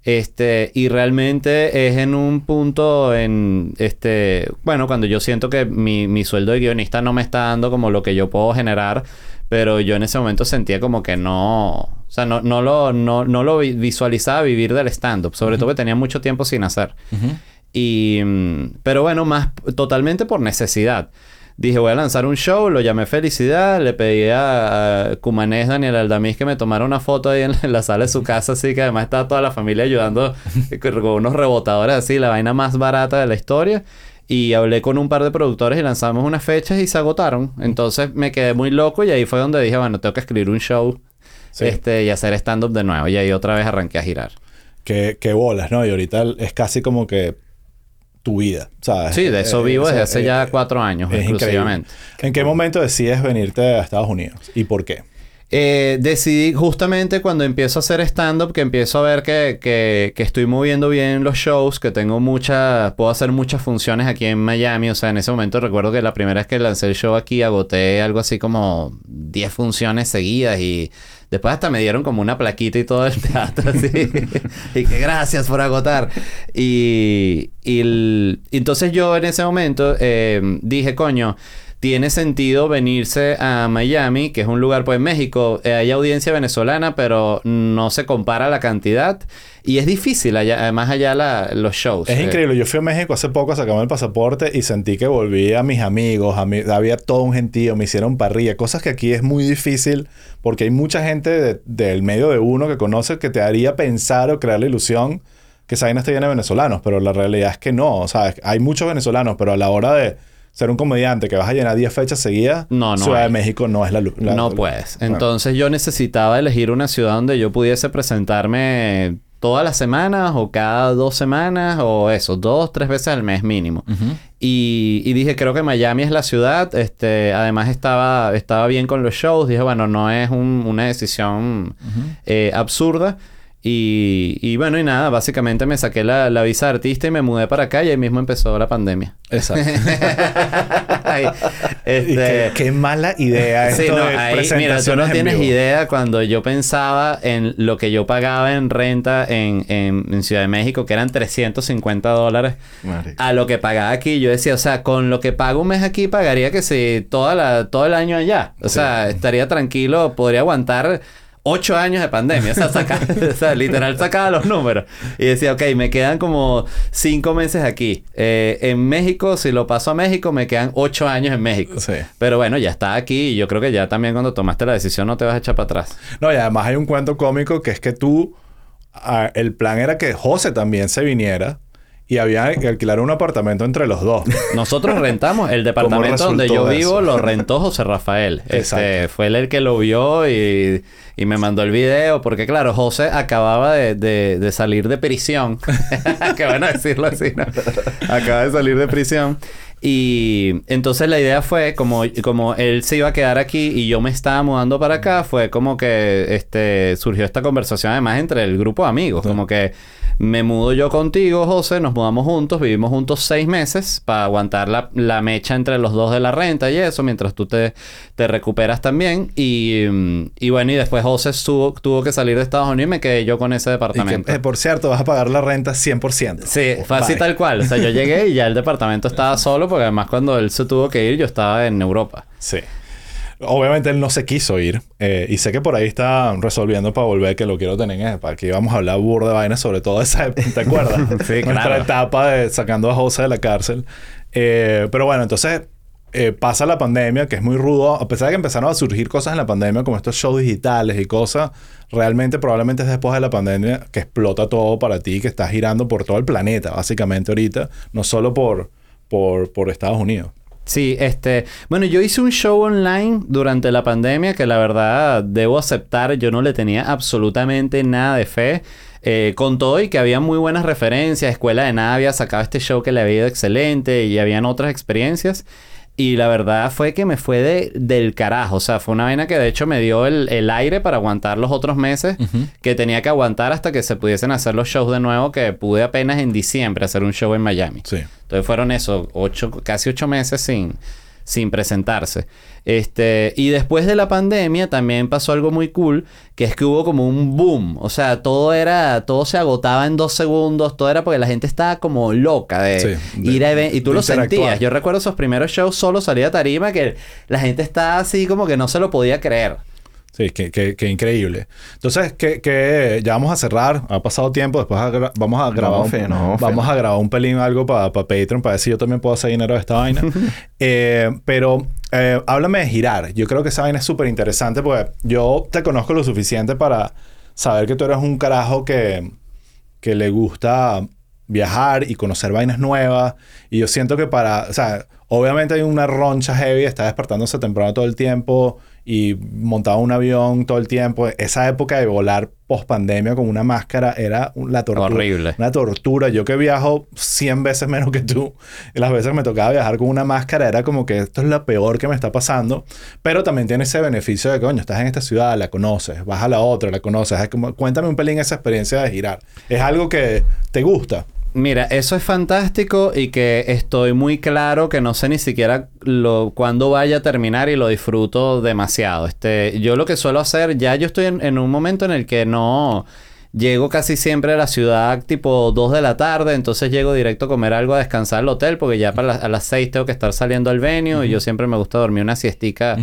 Este, y realmente es en un punto en este, bueno, cuando yo siento que mi, mi sueldo de guionista no me está dando como lo que yo puedo generar, pero yo en ese momento sentía como que no, o sea, no, no lo, no, no lo vi- visualizaba vivir del stand-up, sobre todo que tenía mucho tiempo sin hacer. Y, mm, pero bueno, más totalmente por necesidad. Dije, voy a lanzar un show, lo llamé Felicidad, le pedí a, a Cumanés, Daniel Aldamiz que me tomara una foto ahí en la, en la sala de su casa, así que además estaba toda la familia ayudando con con unos rebotadores así, la vaina más barata de la historia. Y hablé con un par de productores y lanzamos unas fechas y se agotaron. Entonces me quedé muy loco y ahí fue donde dije, bueno, tengo que escribir un show Sí. este, y hacer stand-up de nuevo. Y ahí otra vez arranqué a girar. Que, que bolas, ¿no? Y ahorita es casi como que tu vida, ¿sabes? Sí, de eso Eh, vivo desde hace eh, ya cuatro años es exclusivamente. increíble. ¿En qué momento decides venirte a Estados Unidos? ¿Y por qué? Eh, decidí justamente cuando empiezo a hacer stand-up, que empiezo a ver que, que, que estoy moviendo bien los shows, que tengo muchas, puedo hacer muchas funciones aquí en Miami. O sea, en ese momento recuerdo que la primera vez que lancé el show aquí agoté algo así como 10 funciones seguidas y después hasta me dieron como una plaquita y todo el teatro así. y que gracias por agotar. Y, y el- entonces yo en ese momento eh, dije, coño tiene sentido venirse a Miami, que es un lugar, pues en México eh, hay audiencia venezolana, pero no se compara la cantidad y es difícil allá, además allá la- los shows. Es Eh, increíble. Yo fui a México hace poco a sacarme el pasaporte y sentí que volví a mis amigos. A mi- había todo un gentío. Me hicieron parrilla. Cosas que aquí es muy difícil porque hay mucha gente de- del medio de uno que conoce que te haría pensar o crear la ilusión que esa vaina está llena de venezolanos. Pero la realidad es que no. O sea, hay muchos venezolanos, pero a la hora de ser un comediante que vas a llenar 10 fechas seguidas, No, no Ciudad de. México no es la... lu- la- no la- puedes. Bueno. Entonces yo necesitaba elegir una ciudad donde yo pudiese presentarme todas las semanas o cada dos semanas o eso, dos, tres veces al mes mínimo. y, y dije, creo que Miami es la ciudad. Este, además estaba, estaba bien con los shows. Dije, bueno, no es un- una decisión eh, absurda. Y, y bueno, y nada, básicamente me saqué la, la visa de artista y me mudé para acá y ahí mismo empezó la pandemia. Exacto. Ay, este, qué, qué mala idea esto Sí, no, de ahí, mira, tú no en tienes vivo. idea cuando yo pensaba en lo que yo pagaba en renta en, en, en Ciudad de México, que eran 350 dólares, Marico. a lo que pagaba aquí. Yo decía, o sea, con lo que pago un mes aquí, pagaría que si toda la, todo el año allá. O sea, estaría tranquilo, podría aguantar ocho años de pandemia. O sea, saca- o sea, literal sacaba los números. Y decía, ok, me quedan como cinco meses aquí. Eh, en México, si lo paso a México, me quedan ocho años en México. Sí. Pero bueno, ya está aquí y yo creo que ya también cuando tomaste la decisión no te vas a echar para atrás. No, y además hay un cuento cómico que es que tú... ah, el plan era que José también se viniera y había que alquilar un apartamento entre los dos. Nosotros rentamos el departamento donde yo eso? vivo, lo rentó José Rafael. Este, Exacto. fue él el que lo vio y, y me mandó el video, porque claro, José acababa de, de- de salir de prisión. Qué bueno decirlo así, ¿no? Acaba de salir de prisión. Y entonces la idea fue, como, como él se iba a quedar aquí y yo me estaba mudando para acá, fue como que este, surgió esta conversación además entre el grupo de amigos. Como que me mudo yo contigo, José, nos mudamos juntos, vivimos juntos seis meses para aguantar la, la mecha entre los dos de la renta y eso, mientras tú te, te recuperas también. Y, y bueno, y después José tuvo, tuvo que salir de Estados Unidos y me quedé yo con ese y departamento. que, eh, por cierto, vas a pagar la renta 100%. Sí, fue así tal cual. O sea, yo llegué y ya el departamento estaba solo porque además cuando él se tuvo que ir yo estaba en Europa. Sí. Obviamente él no se quiso ir. eh, y sé que por ahí está resolviendo para volver, que lo quiero tener en para que íbamos a hablar burda de vainas sobre todo esa época, ¿te acuerdas? Sí, Nuestra claro. etapa de sacando a José de la cárcel. Eh, pero bueno, entonces eh, pasa la pandemia, que es muy rudo. A pesar de que empezaron a surgir cosas en la pandemia, como estos shows digitales y cosas, realmente probablemente es después de la pandemia que explota todo para ti, que estás girando por todo el planeta, básicamente ahorita, no solo por, por, por Estados Unidos. Sí, este, bueno, yo hice un show online durante la pandemia que la verdad debo aceptar, yo no le tenía absolutamente nada de fe. Eh, con todo y que había muy buenas referencias, Escuela de Nada había sacado este show que le había ido excelente y habían otras experiencias. Y la verdad fue que me fue de, del carajo. O sea, fue una vaina que de hecho me dio el, el aire para aguantar los otros meses que tenía que aguantar hasta que se pudiesen hacer los shows de nuevo, que pude apenas en diciembre hacer un show en Miami. Sí. Entonces fueron eso, ocho, casi ocho meses sin, sin presentarse. Este, y después de la pandemia también pasó algo muy cool, que es que hubo como un boom. O sea, todo era, todo se agotaba en dos segundos, todo era porque la gente estaba como loca de, Sí, de- ir a even- Y tú lo sentías. Yo recuerdo esos primeros shows solo salía tarima que la gente estaba así como que no se lo podía creer. Sí, que, que, que increíble. Entonces, que, que ya vamos a cerrar. Ha pasado tiempo. Después a vamos a grabar Vamos un, fino, vamos vamos a grabar un pelín algo para Patreon para ver si yo también puedo hacer dinero de esta vaina. Eh, pero eh, háblame de girar. Yo creo que esa vaina es súper interesante porque yo te conozco lo suficiente para saber que tú eres un carajo que, que le gusta viajar y conocer vainas nuevas. Y yo siento que para, o sea, obviamente hay una roncha heavy, está despertándose temprano todo el tiempo y montaba un avión todo el tiempo. Esa época de volar post pandemia con una máscara era la tortura. Horrible. Una tortura. Yo que viajo 100 veces menos que tú, y las veces que me tocaba viajar con una máscara era como que esto es lo peor que me está pasando. Pero también tiene ese beneficio de que, coño, estás en esta ciudad, la conoces, vas a la otra, la conoces. Es como- cuéntame un pelín esa experiencia de girar. ¿Es algo que te gusta? Mira, eso es fantástico y que estoy muy claro que no sé ni siquiera lo, cuándo vaya a terminar y lo disfruto demasiado. Este, yo lo que suelo hacer, ya yo estoy en, en un momento en el que no llego casi siempre a la ciudad tipo 2 de la tarde, entonces llego directo a comer algo a descansar al hotel porque ya para las- a las 6 tengo que estar saliendo al venue y yo siempre me gusta dormir una siestica.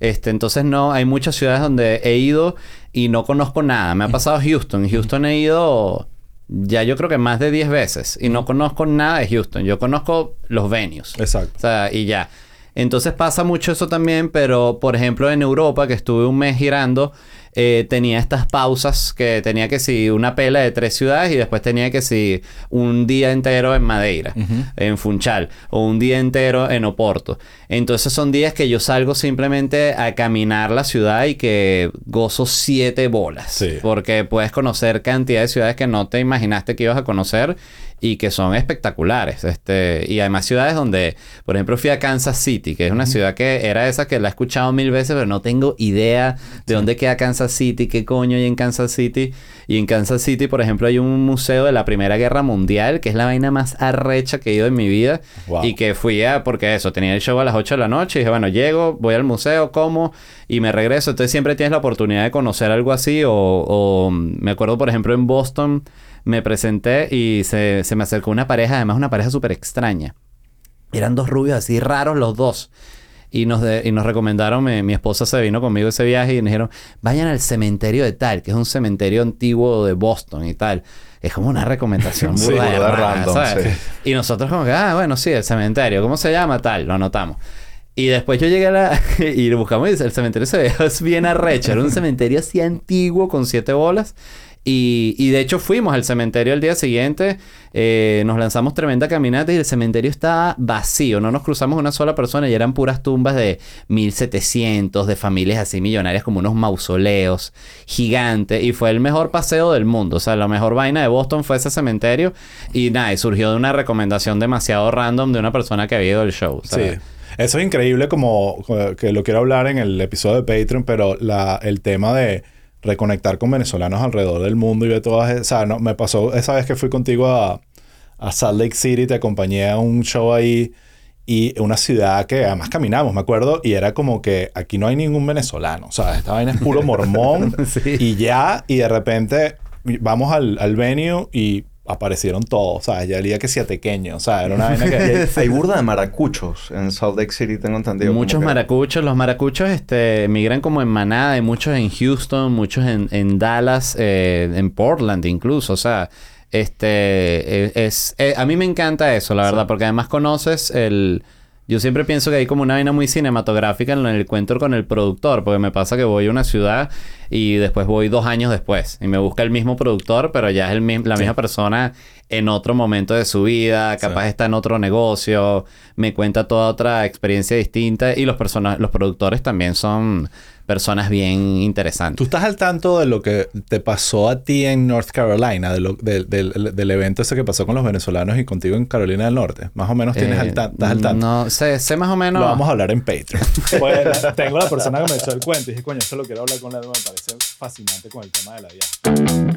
Este, entonces no, hay muchas ciudades donde he ido y no conozco nada. Me ha pasado Houston. Houston he ido ya yo creo que más de 10 veces y no conozco nada de Houston. Yo conozco los venues. Exacto. O sea, y ya. Entonces pasa mucho eso también, pero por ejemplo en Europa, que estuve un mes girando, eh, tenía estas pausas que tenía que si una pela de tres ciudades y después tenía que si un día entero en Madeira, en Funchal, o un día entero en Oporto. Entonces son días que yo salgo simplemente a caminar la ciudad y que gozo siete bolas. Sí. Porque puedes conocer cantidad de ciudades que no te imaginaste que ibas a conocer y que son espectaculares. Este, y además ciudades donde, por ejemplo, fui a Kansas City, que es una ciudad que era esa que la he escuchado mil veces, pero no tengo idea de dónde queda Kansas City, qué coño hay en Kansas City. Y en Kansas City, por ejemplo, hay un museo de la Primera Guerra Mundial, que es la vaina más arrecha que he ido en mi vida. Wow. Y que fui a, porque eso, tenía el show a las 8 de la noche y dije, bueno, llego, voy al museo, como y me regreso. Entonces siempre tienes la oportunidad de conocer algo así. O, o me acuerdo, por ejemplo, en Boston me presenté y se, se me acercó una pareja, además una pareja súper extraña. Eran dos rubios así raros los dos. Y nos, de- y nos recomendaron, mi, mi esposa se vino conmigo ese viaje y nos dijeron, vayan al cementerio de tal, que es un cementerio antiguo de Boston y tal. Es como una recomendación Sí, random, ¿sabes? sí. Y nosotros como que, ah, bueno, sí, el cementerio. ¿Cómo se llama? Tal, lo anotamos. Y después yo llegué a la... y lo buscamos y el cementerio se ve es bien arrecho. Era un cementerio así antiguo con siete bolas. Y, y de hecho fuimos al cementerio el día siguiente. eh, nos lanzamos tremenda caminata y el cementerio estaba vacío. No nos cruzamos una sola persona y eran puras tumbas de 1700, de familias así millonarias como unos mausoleos gigantes. Y fue el mejor paseo del mundo. O sea, la mejor vaina de Boston fue ese cementerio. Y nada, y surgió de una recomendación demasiado random de una persona que había ido al show. Sí. Eso es increíble como que lo quiero hablar en el episodio de Patreon, pero la, el tema de reconectar con venezolanos alrededor del mundo y de todas esas... O sea, no, me pasó esa vez que fui contigo a, a Salt Lake City, te acompañé a un show ahí y una ciudad que además caminamos, me acuerdo, y era como que aquí no hay ningún venezolano. O sea, esta vaina es puro mormón Sí. y ya, y de repente vamos al, al venue y aparecieron todos. O sea, ya el día que sea pequeño. O sea, era una vaina que... Hay burda de maracuchos en Salt Lake City, tengo entendido. Muchos que- maracuchos. Los maracuchos este, migran como en manada. Hay muchos en Houston, muchos en, en Dallas, eh, en Portland incluso. O sea, este eh, es... eh, a mí me encanta eso, la verdad. Porque además conoces el... Yo siempre pienso que hay como una vaina muy cinematográfica en el encuentro con el productor. Porque me pasa que voy a una ciudad y después voy dos años después. Y me busca el mismo productor, pero ya es el, la misma persona en otro momento de su vida. Capaz Sí. está en otro negocio. Me cuenta toda otra experiencia distinta. Y los, los productores también son personas bien interesantes. ¿Tú estás al tanto de lo que te pasó a ti en North Carolina, de lo, del evento ese que pasó con los venezolanos y contigo en Carolina del Norte? Más o menos tienes eh, al, tanto, estás al tanto. No, sé, sé más o menos. Lo vamos a hablar en Patreon. pues tengo la persona que me echó el cuento y dije, coño, esto lo quiero hablar con él, me parece fascinante con el tema de la viaje.